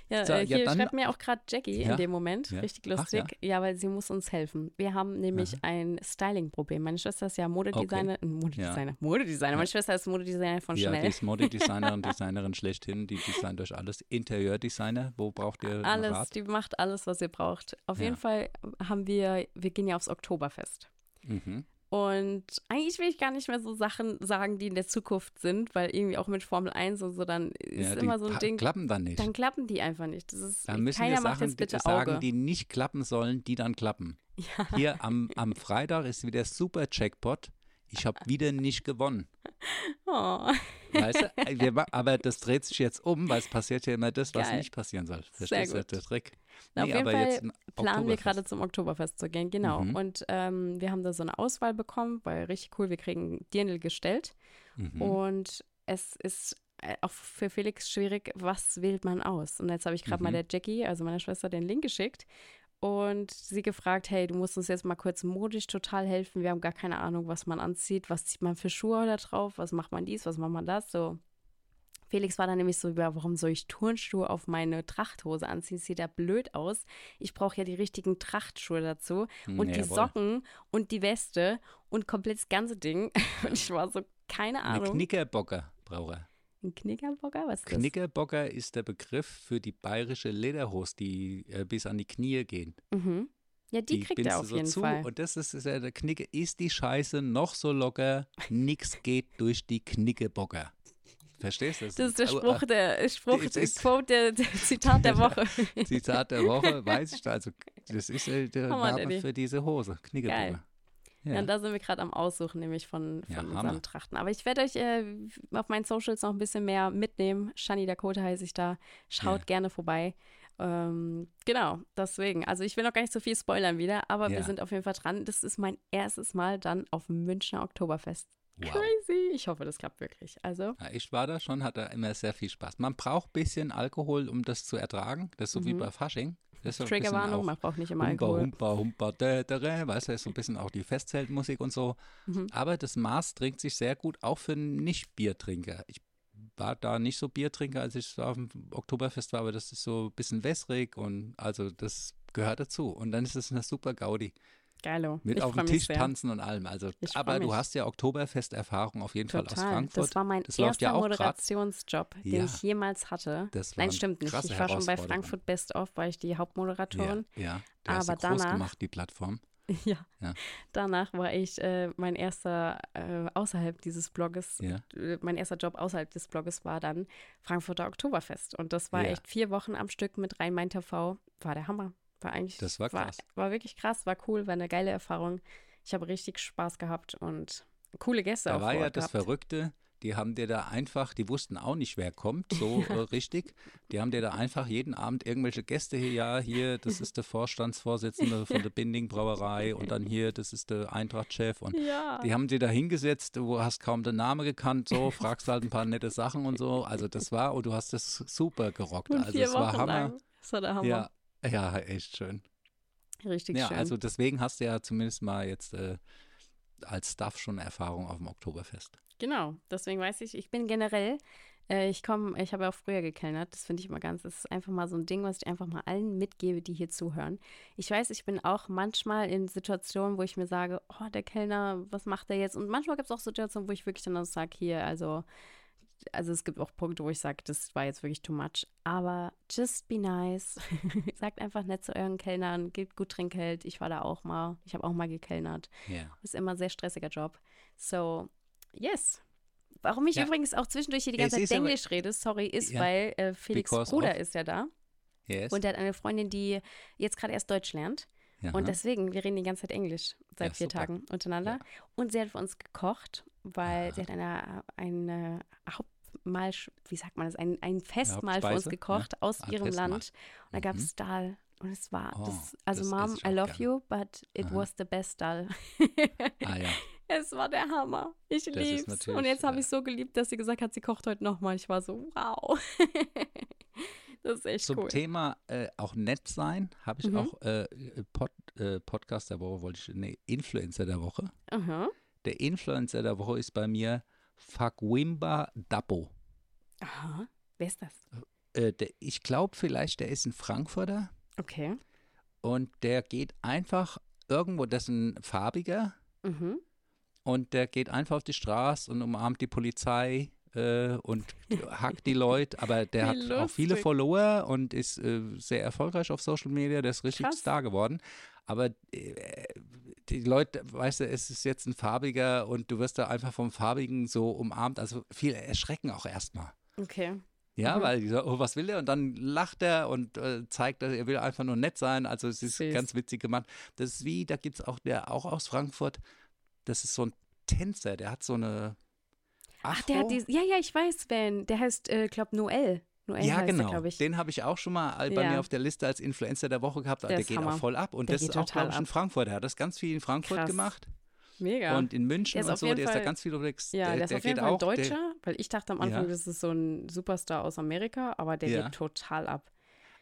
Ja, So, äh, ja, hier dann- schreibt mir auch gerade Jackie Ja, in dem Moment. ja. Richtig Ach, lustig. ja. weil sie muss uns helfen. Wir haben nämlich Aha. ein Styling-Problem. Meine Schwester ist ja Modedesigner. äh, Modedesigner. Modedesigner. Meine Ja. Schwester ist Modedesigner von ja, die Chanel. ist Modedesignerin, Designerin schlechthin. Die designt euch alles. Interieurdesigner, wo braucht ihr Alles, Rat? die macht alles, was ihr braucht. Auf Ja. jeden Fall haben wir, wir gehen ja aufs Oktoberfest. Mhm. Und eigentlich will ich gar nicht mehr so Sachen sagen, die in der Zukunft sind, weil irgendwie auch mit Formel 1 und so, dann ist Ja, immer so ein Ding, klappen dann nicht. dann klappen die einfach nicht. Das ist, Da müssen keiner wir Sachen bitte sagen, Auge. die nicht klappen sollen, die dann klappen. [LAUGHS] Hier am, am Freitag ist wieder super Jackpot. Ich habe wieder nicht gewonnen. [LAUGHS] oh, Weißt du? Aber das dreht sich jetzt um, weil es passiert ja immer das, was Geil. nicht passieren soll. Verstehst du der Trick? Na, auf jeden aber Fall planen wir gerade zum Oktoberfest zu gehen, genau. Mhm. Und ähm, wir haben da so eine Auswahl bekommen, weil richtig cool, wir kriegen Dirndl gestellt. Mhm. Und es ist äh, auch für Felix schwierig, was wählt man aus? Und jetzt habe ich gerade mal Mhm. der Jackie, also meiner Schwester, den Link geschickt und sie gefragt, hey, du musst uns jetzt mal kurz modisch total helfen. Wir haben gar keine Ahnung, was man anzieht. Was zieht man für Schuhe da drauf? Was macht man dies? Was macht man das? So. Felix war dann nämlich so, ja, warum soll ich Turnschuhe auf meine Trachthose anziehen? Sieht ja blöd aus. Ich brauche ja die richtigen Trachtschuhe dazu und die Jawohl. Socken und die Weste und komplett das ganze Ding. [LAUGHS] Und ich war so, keine Eine Ahnung. Knickerbocker braucht er. Ein Knickerbocker? Was ist das? Knickerbocker ist der Begriff für die bayerische Lederhose, die äh, bis an die Knie gehen. Mhm. Ja, die, kriegt bindst er auf so jeden zu Fall. Und das ist, ist ja der Knicke. Ist die Scheiße noch so locker? Nix geht durch die Knickebocker. Verstehst du? Das ist der Au- Spruch, der Spruch, Das der ist- Quote, der, der [LAUGHS] Zitat der Woche. Zitat der Woche, weiß ich. Also, das ist äh, der Hammer, Name Daddy. für diese Hose. Knickebude. Ja. Ja. und da sind wir gerade am Aussuchen, nämlich von, Ja, von Hammer. unseren Trachten. Aber ich werde euch äh, auf meinen Socials noch ein bisschen mehr mitnehmen. Shani Dakota heiße ich da. Schaut Ja. gerne vorbei. Ähm, genau, deswegen. Also ich will noch gar nicht so viel spoilern wieder, aber wir Ja. sind auf jeden Fall dran. Das ist mein erstes Mal dann auf dem Münchner Oktoberfest. Wow. Crazy. Ich hoffe, das klappt wirklich. Also, Ja, ich war da schon, hatte immer sehr viel Spaß. Man braucht ein bisschen Alkohol, um das zu ertragen. Das ist so wie Mhm. bei Fasching. Triggerwarnung, auch man braucht nicht immer Humpa, Alkohol. humpa, humpa, dä, dä, dä, weißt du, ist so ein bisschen auch die Festzeltmusik und so. Mhm. Aber das Maß trinkt sich sehr gut, auch für einen Nicht-Biertrinker. Ich war da nicht so Biertrinker, als ich auf dem Oktoberfest war, aber das ist so ein bisschen wässrig und also das gehört dazu. Und dann ist es eine super Gaudi. Geilo. Mit ich auf dem Tisch sehr. tanzen und allem. Also, Ich aber du hast ja Oktoberfest-Erfahrung auf jeden Fall aus Total. Frankfurt. Das war mein Das erster ja. Moderationsjob, den Ja. ich jemals hatte. Nein, stimmt nicht. Ich war schon bei. Frankfurt Best of, war ich die Hauptmoderatorin. Ja, ja. Du hast Aber sie groß danach- gemacht, die Plattform. [LAUGHS] Ja. Ja. Danach war ich äh, mein erster äh, außerhalb dieses Blogges. Ja. Äh, mein erster Job außerhalb des Blogges war dann Frankfurter Oktoberfest. Und das war Ja. echt vier Wochen am Stück mit Rhein-Main TV. War der Hammer. War eigentlich. Das war krass. War, wirklich krass, war cool, war eine geile Erfahrung. Ich habe richtig Spaß gehabt und coole Gäste Da auch war vor ja das gehabt. Verrückte, die haben dir da einfach, die wussten auch nicht, wer kommt, so [LAUGHS] äh, richtig. Die haben dir da einfach jeden Abend irgendwelche Gäste hier, ja, hier, das ist der Vorstandsvorsitzende [LAUGHS] von der Binding Brauerei und dann hier, das ist der Eintrachtchef und Ja. die haben dir da hingesetzt, du hast kaum den Namen gekannt, so, [LAUGHS] fragst halt ein paar nette Sachen und so. Also das war, und du hast das super gerockt. und Also es war Hammer. lang. Das war der Hammer. Ja, ja, echt schön. Richtig Ja, schön. also deswegen hast du ja zumindest mal jetzt äh, als Staff schon Erfahrung auf dem Oktoberfest. Genau, deswegen weiß ich, ich bin generell, äh, ich komme, ich habe ja auch früher gekellnert, das finde ich immer ganz, das ist einfach mal so ein Ding, was ich einfach mal allen mitgebe, die hier zuhören. Ich weiß, ich bin auch manchmal in Situationen, wo ich mir sage, oh, der Kellner, was macht der jetzt? Und manchmal gibt es auch Situationen, wo ich wirklich dann auch sage, hier, also, also es gibt auch Punkte, wo ich sage, das war jetzt wirklich too much, aber just be nice. [LAUGHS] Sagt einfach nett zu euren Kellnern, gebt gut Trinkgeld. Ich war da auch mal, ich habe auch mal gekellnert. Ja. Ist immer ein sehr stressiger Job. So, yes. Warum ich Ja. übrigens auch zwischendurch hier die Es ganze ist Zeit aber- Englisch rede, sorry, ist, Ja. weil äh, Felix Because Bruder ist ja da Yes. und er hat eine Freundin, die jetzt gerade erst Deutsch lernt. Aha. Und deswegen, wir reden die ganze Zeit Englisch seit Ja, vier super. Tagen untereinander. Ja. Und sie hat für uns gekocht, weil Ah. sie hat eine, eine Hauptmahl, wie sagt man das, ein, ein Festmahl für uns gekocht aus Ein ihrem Festmahl. Land. Und da gab Mhm. es Dal. Und es war, Oh, das, also das Mom, I love gern. you, but it Aha. was the best Dal. Ah ja. [LAUGHS] Es war der Hammer. Ich ist lieb's. Und jetzt habe äh, ich so geliebt, dass sie gesagt hat, sie kocht heute nochmal. Ich war so, wow. [LAUGHS] das ist echt Zum cool. Thema äh, auch nett sein, habe ich Mhm. auch äh, Pod, äh, Podcast der Woche, wollte ich, nee, Influencer der Woche. Aha. Der Influencer der Woche ist bei mir Fakwimba Dappo. Aha. Wer ist das? Äh, der, ich glaube vielleicht, der ist ein Frankfurter Okay. und der geht einfach irgendwo, das ist ein farbiger Mhm. und der geht einfach auf die Straße und umarmt die Polizei äh, und [LAUGHS] hackt die Leute, aber der hat auch viele lustig. Follower und ist äh, sehr erfolgreich auf Social Media, der ist richtig Krass. Star geworden. Aber äh, die Leute, weißt du, es ist jetzt ein farbiger und du wirst da einfach vom Farbigen so umarmt, also viel erschrecken auch erstmal. Okay. Ja, Mhm. weil die so, oh, was will der? Und dann lacht er und äh, zeigt, dass er will einfach nur nett sein. Also es ist Süß. ganz witzig gemacht. Das ist wie, da gibt es auch der auch aus Frankfurt, das ist so ein Tänzer, der hat so eine Ach, der hat Afro. die, ja, ja, ich weiß, wen. Der heißt, äh, glaub, Noel. Noel ja, genau. der. Den habe ich auch schon mal äh, bei Ja. mir auf der Liste als Influencer der Woche gehabt. Der Der, geht Hammer. auch voll ab. Und Der das ist auch, total glaube ich, in. Frankfurt. Er hat das ganz viel in Frankfurt Krass. gemacht. Mega. Und in München Der ist und so, der ist da ganz viel unterwegs. ja, der, ist auf jeden Fall ein auch, der- Deutscher, weil ich dachte am Anfang, Ja. das ist so ein Superstar aus Amerika, aber der Ja. geht total ab.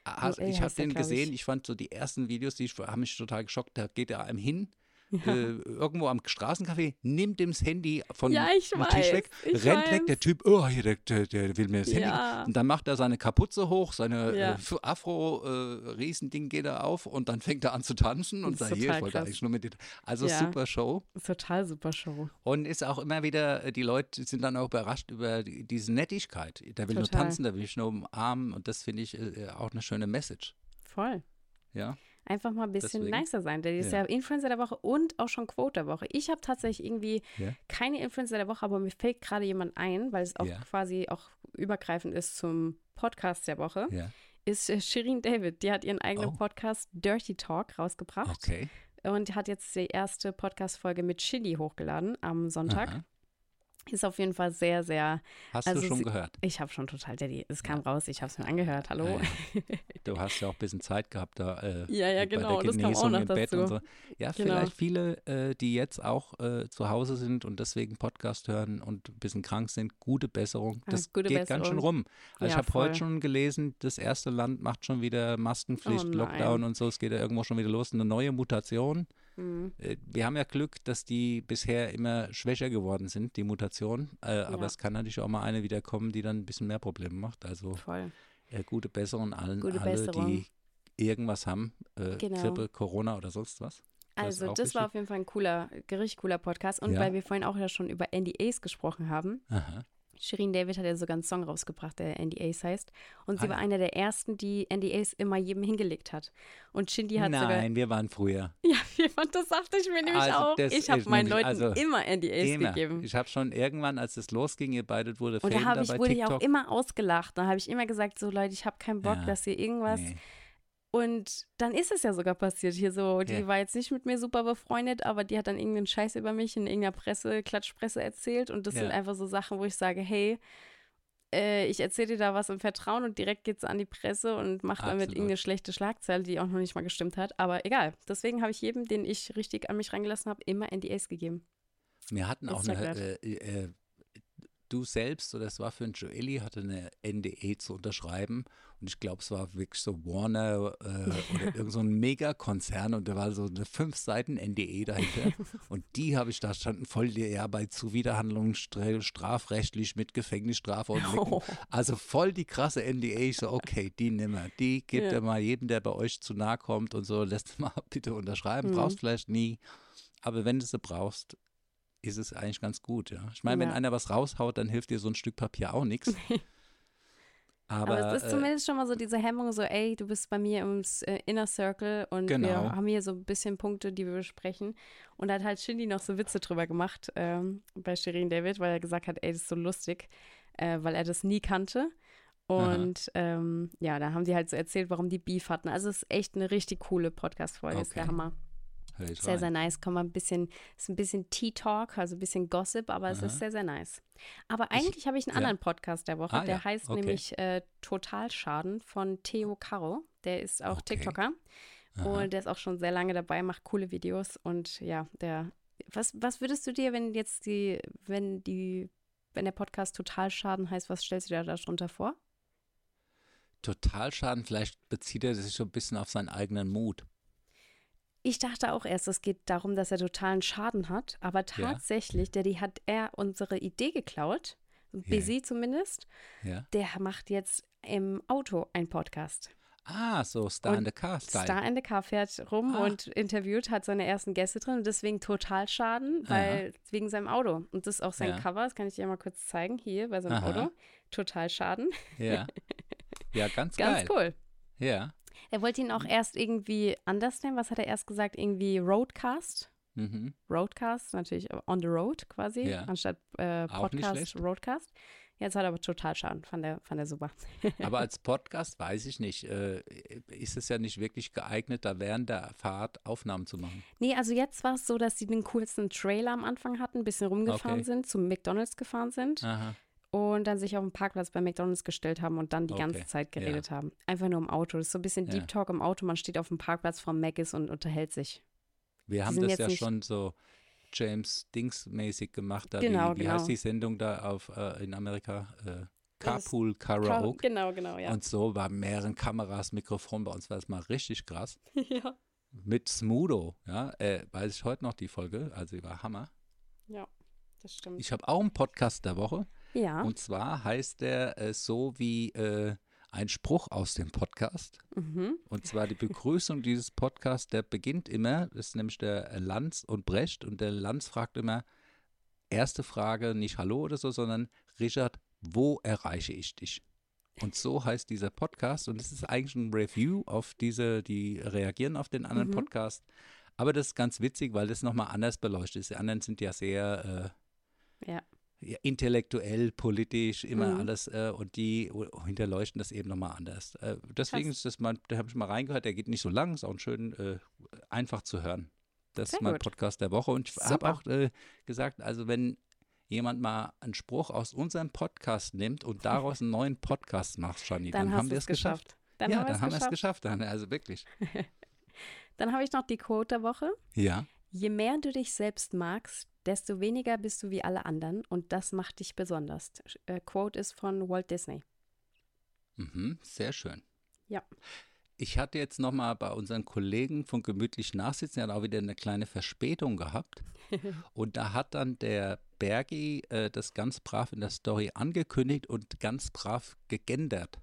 Also, Noel ich habe der, den glaub ich. gesehen, ich fand so die ersten Videos, die haben mich total geschockt. Da geht er einem hin, äh, irgendwo am Straßencafé, nimmt ihm das Handy von Ja, ich vom Tisch weiß, weg, rennt weiß. weg, der Typ, oh, hier, der, der, der will mir das Handy. Ja. Und dann macht er seine Kapuze hoch, seine Ja. äh, Afro-Riesending geht er auf und dann fängt er an zu tanzen und sagt, hier, ich wollte krass. eigentlich nur mit dir. Also Ja. super Show. Total super Show. Und ist auch immer wieder, äh, die Leute sind dann auch überrascht über die, diese Nettigkeit. Der will nur Total. tanzen, der will ich nur umarmen und das finde ich äh, auch eine schöne Message. Voll. Ja. Einfach mal ein bisschen Deswegen. nicer sein. Der ist Ja. ja Influencer der Woche und auch schon Quote der Woche. Ich habe tatsächlich irgendwie Ja. keine Influencer der Woche, aber mir fällt gerade jemand ein, weil es auch Ja. quasi auch übergreifend ist zum Podcast der Woche, ist äh, Shirin David. Die hat ihren eigenen Oh. Podcast Dirty Talk rausgebracht Okay. und hat jetzt die erste Podcast-Folge mit Chili hochgeladen am Sonntag. Aha. Ist auf jeden Fall sehr, sehr. Hast Also du schon sie- gehört? Ich habe schon total Daddy. Es kam raus, ich habe es mir angehört. Hallo. Ja, [LAUGHS] Du hast ja auch ein bisschen Zeit gehabt da. Äh, Ja, ja, bei der genau, das kam auch noch im Bett dazu. und so. Ja, Genau. vielleicht viele, äh, die jetzt auch äh, zu Hause sind und deswegen Podcast hören und ein bisschen krank sind, gute Besserung. Das gute geht ganz schön Besserung. rum. Also ich Ja, habe heute schon gelesen, das erste Land macht schon wieder Maskenpflicht, Oh. Lockdown und so. Es geht ja irgendwo schon wieder los. Eine neue Mutation. Hm. Äh, Wir haben ja Glück, dass die bisher immer schwächer geworden sind, die Mutation. Äh, Aber Ja. es kann natürlich auch mal eine wieder kommen, die dann ein bisschen mehr Probleme macht. Also Voll. äh, gute Besserung allen, Gute alle, Besserung. die irgendwas haben. Äh, Genau. Grippe, Corona oder sonst was. Das Also, das war wichtig. auf jeden Fall ein cooler, richtig cooler Podcast. Und Ja. weil wir vorhin auch ja schon über NDAs gesprochen haben, Aha. Shirin David hat ja sogar einen Song rausgebracht, der NDAs heißt. Und sie Ah, war ja. einer der ersten, die NDAs immer jedem hingelegt hat. Und Shindy hat sogar. Nein, wir waren früher. [LAUGHS] Ja, jemand, das sagte ich mir nämlich Also, auch. Ich habe meinen Leuten also, immer NDAs Immer. gegeben. Ich habe schon irgendwann, als es losging, ihr beide wurde Und da ich, wurde ich TikTok. auch immer ausgelacht. Da habe ich immer gesagt, so Leute, ich habe keinen Bock, Ja, dass ihr irgendwas. Nee. Und dann ist es ja sogar passiert hier so. Die Ja. war jetzt nicht mit mir super befreundet, aber die hat dann irgendeinen Scheiß über mich in irgendeiner Presse, Klatschpresse erzählt. Und das Ja. sind einfach so Sachen, wo ich sage, hey, äh, ich erzähle dir da was im Vertrauen und direkt geht's an die Presse und macht damit irgendeine schlechte Schlagzeile, die auch noch nicht mal gestimmt hat. Aber egal. Deswegen habe ich jedem, den ich richtig an mich reingelassen habe, immer NDAs gegeben. Wir hatten auch eine, glatt. äh, äh, du selbst, oder es war für ein Joeli, hatte eine NDE zu unterschreiben. Und ich glaube, es war wirklich so Warner äh, [LAUGHS] oder irgend so ein Megakonzern und da war so eine fünf Seiten NDE dahinter. [LAUGHS] und die habe ich, da standen voll, ja, bei Zuwiderhandlungen stra- strafrechtlich mit Gefängnisstrafe und Licken. Oh. Also voll die krasse NDA. Ich so, okay, die nimmer. Die gibt Ja. er mal jedem, der bei euch zu nahe kommt und so, lässt [LAUGHS] mal bitte unterschreiben. Mhm. Brauchst vielleicht nie. Aber wenn du sie brauchst, ist es eigentlich ganz gut, ja. Ich meine, wenn Ja. einer was raushaut, dann hilft dir so ein Stück Papier auch nichts. [LAUGHS] Aber, Aber, es ist äh, zumindest schon mal so diese Hemmung, so, ey, du bist bei mir im äh, Inner Circle und wir Genau. haben hier so ein bisschen Punkte, die wir besprechen. Und da hat halt Shindy noch so Witze drüber gemacht ähm, bei Shirin David, weil er gesagt hat, ey, das ist so lustig, äh, weil er das nie kannte. Und ähm, ja, da haben die halt so erzählt, warum die Beef hatten. Also es ist echt eine richtig coole Podcast-Folge, ist der Okay. Hammer. Hör ich Sehr, rein. sehr nice. Kann man ein bisschen, ist ein bisschen Tea-Talk, also ein bisschen Gossip, aber es Aha. ist sehr, sehr nice. Aber eigentlich habe ich einen ja. anderen Podcast der Woche, Ah, der ja, heißt okay. nämlich äh, Totalschaden von Theo Caro. Der ist auch Okay. TikToker Aha. und der ist auch schon sehr lange dabei, macht coole Videos und ja, der. Was, was würdest du dir, wenn jetzt die, wenn die, wenn der Podcast Totalschaden heißt, was stellst du dir darunter vor? Totalschaden, vielleicht bezieht er sich so ein bisschen auf seinen eigenen Mut. Ich dachte auch erst, es geht darum, dass er totalen Schaden hat, aber tatsächlich, der, die hat er unsere Idee geklaut, Busy zumindest. Ja. Der macht jetzt im Auto einen Podcast. Ah, so Star Und in the Car Style. Star in the Car fährt rum Ah. und interviewt, hat seine ersten Gäste drin und deswegen total Schaden, Ja. weil wegen seinem Auto. Und das ist auch sein Ja. Cover, das kann ich dir mal kurz zeigen, hier bei seinem Aha. Auto. Total Schaden. Ja. [LAUGHS] Ja, ganz, Ganz geil. cool. Ja. Er wollte ihn auch erst irgendwie anders nennen. Was hat er erst gesagt? Irgendwie Roadcast. Mhm. Roadcast, natürlich on the road quasi, Ja. anstatt äh, Podcast. Roadcast. Jetzt hat er aber total Schaden, fand er, fand er super. [LAUGHS] Aber als Podcast weiß ich nicht, äh, ist es ja nicht wirklich geeignet, da während der Fahrt Aufnahmen zu machen. Nee, also jetzt war es so, dass sie den coolsten Trailer am Anfang hatten, ein bisschen rumgefahren Okay. sind, zum McDonalds gefahren sind Aha. Und dann sich auf den Parkplatz bei McDonalds gestellt haben und dann die ganze Okay. Zeit Ja. geredet haben. Einfach nur im Auto. Das ist so ein bisschen Ja. Deep Talk im Auto. Man steht auf dem Parkplatz vom Macis und unterhält sich. Wir haben sind das ja schon so James Dings mäßig gemacht. Da Genau, wie, wie genau. heißt die Sendung da auf äh, in Amerika? Äh, Das- Carpool Karaoke. Genau, genau, ja. Und so war mehreren Kameras, Mikrofon. Bei uns war es mal richtig krass. [LAUGHS] ja. Mit Smudo, ja, äh, weiß ich heute noch die Folge, also die war Hammer. Ja, das stimmt. Ich habe auch einen Podcast der Woche ja. und zwar heißt der äh, so wie äh, ein Spruch aus dem Podcast. Mhm. Und zwar die Begrüßung dieses Podcasts, der beginnt immer, das ist nämlich der Lanz und Brecht und der Lanz fragt immer, erste Frage, nicht Hallo oder so, sondern Richard, wo erreiche ich dich? Und so heißt dieser Podcast. Und es ist eigentlich ein Review auf diese, die reagieren auf den anderen Mhm. Podcast. Aber das ist ganz witzig, weil das nochmal anders beleuchtet ist. Die anderen sind ja sehr äh, Ja. Ja, intellektuell, politisch, immer Mhm. alles. Äh, und die o- hinterleuchten das eben nochmal anders. Äh, deswegen Krass. ist das mal, da habe ich mal reingehört, der geht nicht so lang, ist auch schön äh, einfach zu hören. Das Sehr ist mein gut. Podcast der Woche. Und ich habe auch äh, gesagt, also wenn jemand mal einen Spruch aus unserem Podcast nimmt und daraus einen neuen Podcast macht, Shani, dann, Dann, haben wir es geschafft. Dann ja, haben wir dann es haben wir es geschafft. geschafft. Dann, also wirklich. [LAUGHS] Dann habe ich noch die Quote der Woche. Ja. Je mehr du dich selbst magst, desto weniger bist du wie alle anderen und das macht dich besonders. Äh, Quote ist von Walt Disney. Mhm, sehr schön. Ja. Ich hatte jetzt nochmal bei unseren Kollegen von Gemütlich Nachsitzen, hat auch wieder eine kleine Verspätung gehabt. [LAUGHS] und da hat dann der Bergi äh, das ganz brav in der Story angekündigt und ganz brav gegendert.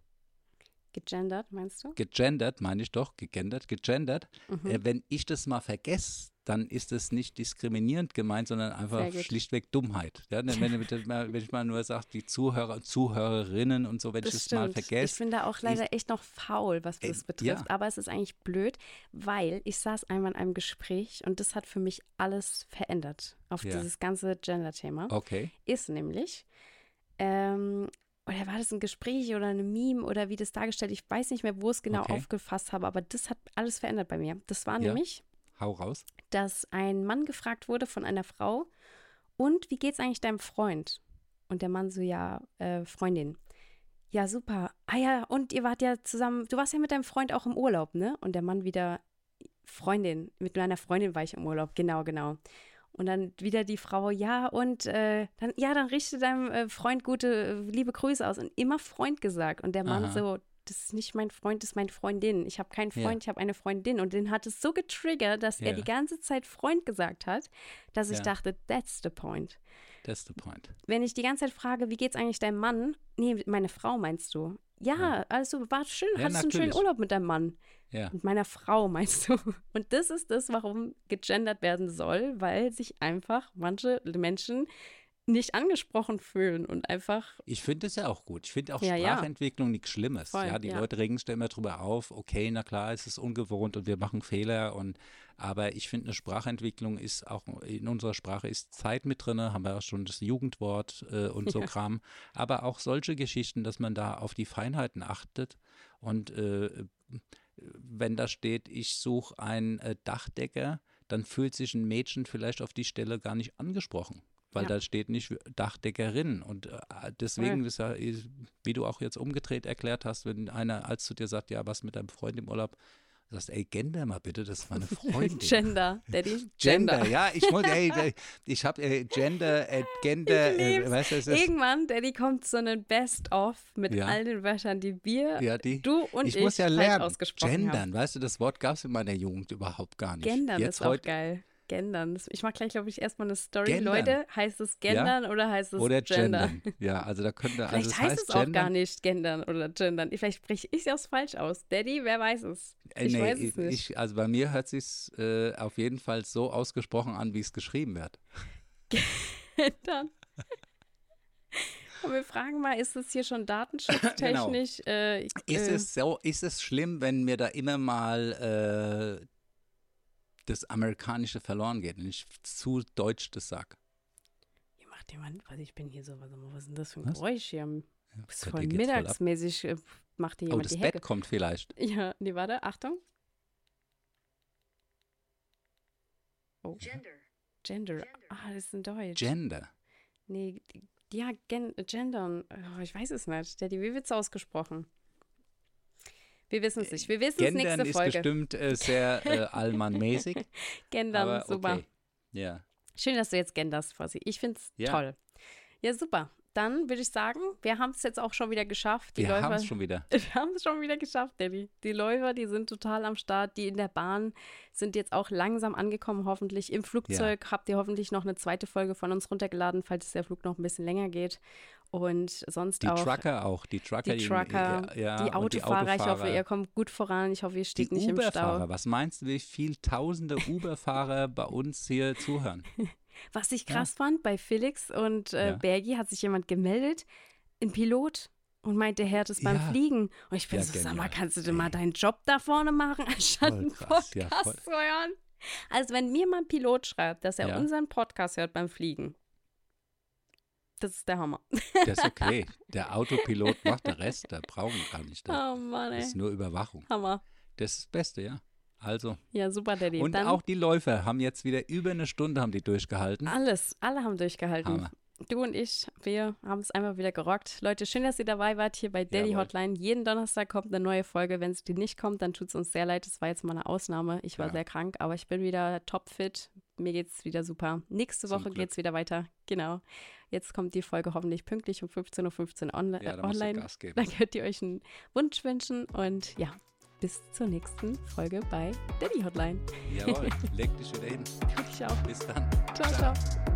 Gegendert, meinst du? Gegendert, meine ich doch, gegendert, gegendert. Mhm. Äh, wenn ich das mal vergesse, dann ist es nicht diskriminierend gemeint, sondern einfach schlichtweg Dummheit. Ja, wenn, wenn, ich mal nur sage, die Zuhörer und Zuhörerinnen und so, wenn ich das mal Ich vergesse. bin da auch leider echt noch faul, was Äh, das betrifft. ja. Aber es ist eigentlich blöd, weil ich saß einmal in einem Gespräch und das hat für mich alles verändert auf Ja. dieses ganze Gender-Thema. Okay. Ist nämlich, ähm, oder war das ein Gespräch oder eine Meme oder wie das dargestellt? Ich weiß nicht mehr, wo es genau Okay. aufgefasst habe, aber das hat alles verändert bei mir. Das war Ja. nämlich, Hau raus. dass ein Mann gefragt wurde von einer Frau, und wie geht's eigentlich deinem Freund? Und der Mann so, ja, äh, Freundin. Ja, super. Ah ja, und ihr wart ja zusammen, du warst ja mit deinem Freund auch im Urlaub, ne? Und der Mann wieder, Freundin, mit meiner Freundin war ich im Urlaub, genau, genau. Und dann wieder die Frau, ja, und äh, dann, ja, dann richte deinem äh, Freund gute, liebe Grüße aus. Und immer Freund gesagt. Und der Mann Aha. so, das ist nicht mein Freund, das ist meine Freundin. Ich habe keinen Ja. Freund, ich habe eine Freundin. Und den hat es so getriggert, dass er Ja. die ganze Zeit Freund gesagt hat, dass ich Ja. dachte, that's the point. That's the point. Wenn ich die ganze Zeit frage, wie geht's eigentlich deinem Mann? Nee, meine Frau meinst du? Ja, Ja. also war schön, Ja, hattest du einen schönen. Urlaub mit deinem Mann? Ja. Mit meiner Frau meinst du? [LAUGHS] Und das ist das, warum gegendert werden soll, weil sich einfach manche Menschen nicht angesprochen fühlen und einfach, Ich finde es ja auch gut. Ich finde auch Ja, ja. Sprachentwicklung nichts Schlimmes. Voll, ja, die ja. Leute regen sich da immer drüber auf. Okay, na klar, es ist ungewohnt und wir machen Fehler. Und, aber ich finde, eine Sprachentwicklung ist auch in unserer Sprache ist Zeit mit drin. Haben wir auch schon das Jugendwort äh, und so [LAUGHS] Ja. Kram. Aber auch solche Geschichten, dass man da auf die Feinheiten achtet und äh, wenn da steht, ich suche einen äh, Dachdecker, dann fühlt sich ein Mädchen vielleicht auf die Stelle gar nicht angesprochen. Weil Ja. da steht nicht Dachdeckerin. Und äh, deswegen ist ja, wie du auch jetzt umgedreht erklärt hast, wenn einer als zu dir sagt, ja, was mit deinem Freund im Urlaub, du sagst, ey, gender mal bitte, das ist meine [LAUGHS] Freundin. Gender, Daddy, Gender, Gender. ja, ich muss, ey, ich habe äh, Gender, äh, Gender, äh, weißt du, es ist, Irgendwann, Daddy, kommt so ein Best-of mit Ja. all den Wörtern, die wir, ja, die, du und ich, ich muss ja lernen. ausgesprochen haben. Gendern, weißt du, das Wort gab es in meiner Jugend überhaupt gar nicht. Gendern Jetzt ist auch heute geil. Gendern. Ich mache gleich, glaube ich, erstmal eine Story. Gendern. Leute, heißt es Gendern oder heißt es oder Gender? gendern. Ja, also da könnte, Vielleicht also es heißt, heißt es auch gar gendern. nicht Gendern oder Gendern. Vielleicht spreche ich es falsch aus. Daddy, wer weiß es? Äh, Ich nee, weiß es nicht. Ich, also bei mir hört sich äh, auf jeden Fall so ausgesprochen an, wie es geschrieben wird. Gendern. Und wir fragen mal, ist es hier schon datenschutztechnisch? äh, Ist äh, es so, ist es schlimm, wenn mir da immer mal äh, das Amerikanische verloren geht und ich zu deutsch das sag? Ihr macht jemand, was ich bin hier so, was, was ist denn das für ein Was? Geräusch hier? Ja, Ist voll geht's voll mittagsmäßig, äh, macht hier Oh, jemand das die Bett Hecke. kommt vielleicht. Ja, nee, warte, Achtung. Oh, Gender. Gender. Ah, das ist in Deutsch. Gender. Nee, die- ja, gen, gendern. Oh, ich weiß es nicht. Daddy, wie wird's ausgesprochen? Wir wissen es nicht. Wir wissen es Gendern nächste ist Folge. bestimmt äh, sehr äh, [LAUGHS] allmannmäßig. Gendern, aber super. okay. Ja. Schön, dass du jetzt genderst, Fossi. Ich finde es Ja. toll. Ja, super. Dann würde ich sagen, wir haben es jetzt auch schon wieder geschafft. Die Wir haben es schon wieder. [LAUGHS] Wir haben es schon wieder geschafft, Daddy. Die Läufer, die sind total am Start. Die in der Bahn sind jetzt auch langsam angekommen, hoffentlich. Im Flugzeug habt ihr hoffentlich noch eine zweite Folge von uns runtergeladen, falls der Flug noch ein bisschen länger geht. Und sonst Die auch Trucker auch. Die Trucker, die Trucker, ja, die und Autofahrer. Ich hoffe, Autofahrer. ihr kommt gut voran. Ich hoffe, ihr Die steht nicht im Stau. was meinst du, wie viele tausende Uber-Fahrer bei uns hier zuhören? [LAUGHS] Was ich Ja. krass fand, bei Felix und äh, Ja. Bergi hat sich jemand gemeldet, ein Pilot und meint, der Herd ist beim Ja. Fliegen. Und ich bin Ja, so, sag mal, genial. kannst du denn mal deinen Job da vorne machen, anstatt einen ja, Podcast voll. zu hören? Also wenn mir mal ein Pilot schreibt, dass er Ja. unseren Podcast hört beim Fliegen, das ist der Hammer. Das ist okay. Der Autopilot macht den Rest, da brauchen wir gar nicht. Da. Oh Mann, ey. Das ist nur Überwachung. Hammer. Das ist das Beste, ja. Also, Ja, super, Daddy. und Dann auch die Läufer haben jetzt wieder über eine Stunde haben die durchgehalten. alles, alle haben durchgehalten. Hammer. Du und ich, wir haben es einfach wieder gerockt. Leute, schön, dass ihr dabei wart hier bei Daddy Jawohl. Hotline. Jeden Donnerstag kommt eine neue Folge. Wenn es die nicht kommt, dann tut es uns sehr leid. Das war jetzt mal eine Ausnahme. Ich war Ja. sehr krank, aber ich bin wieder topfit. Mir geht's wieder super. Nächste Woche Glück. geht's wieder weiter. Genau. Jetzt kommt die Folge hoffentlich pünktlich um 15.15 Uhr onli Ja, online. Gas geben. Dann könnt ihr euch einen Wunsch wünschen und ja, bis zur nächsten Folge bei Daddy Hotline. Jawohl, leg dich wieder hin. [LAUGHS] Ich auch. Bis dann. Ciao, ciao.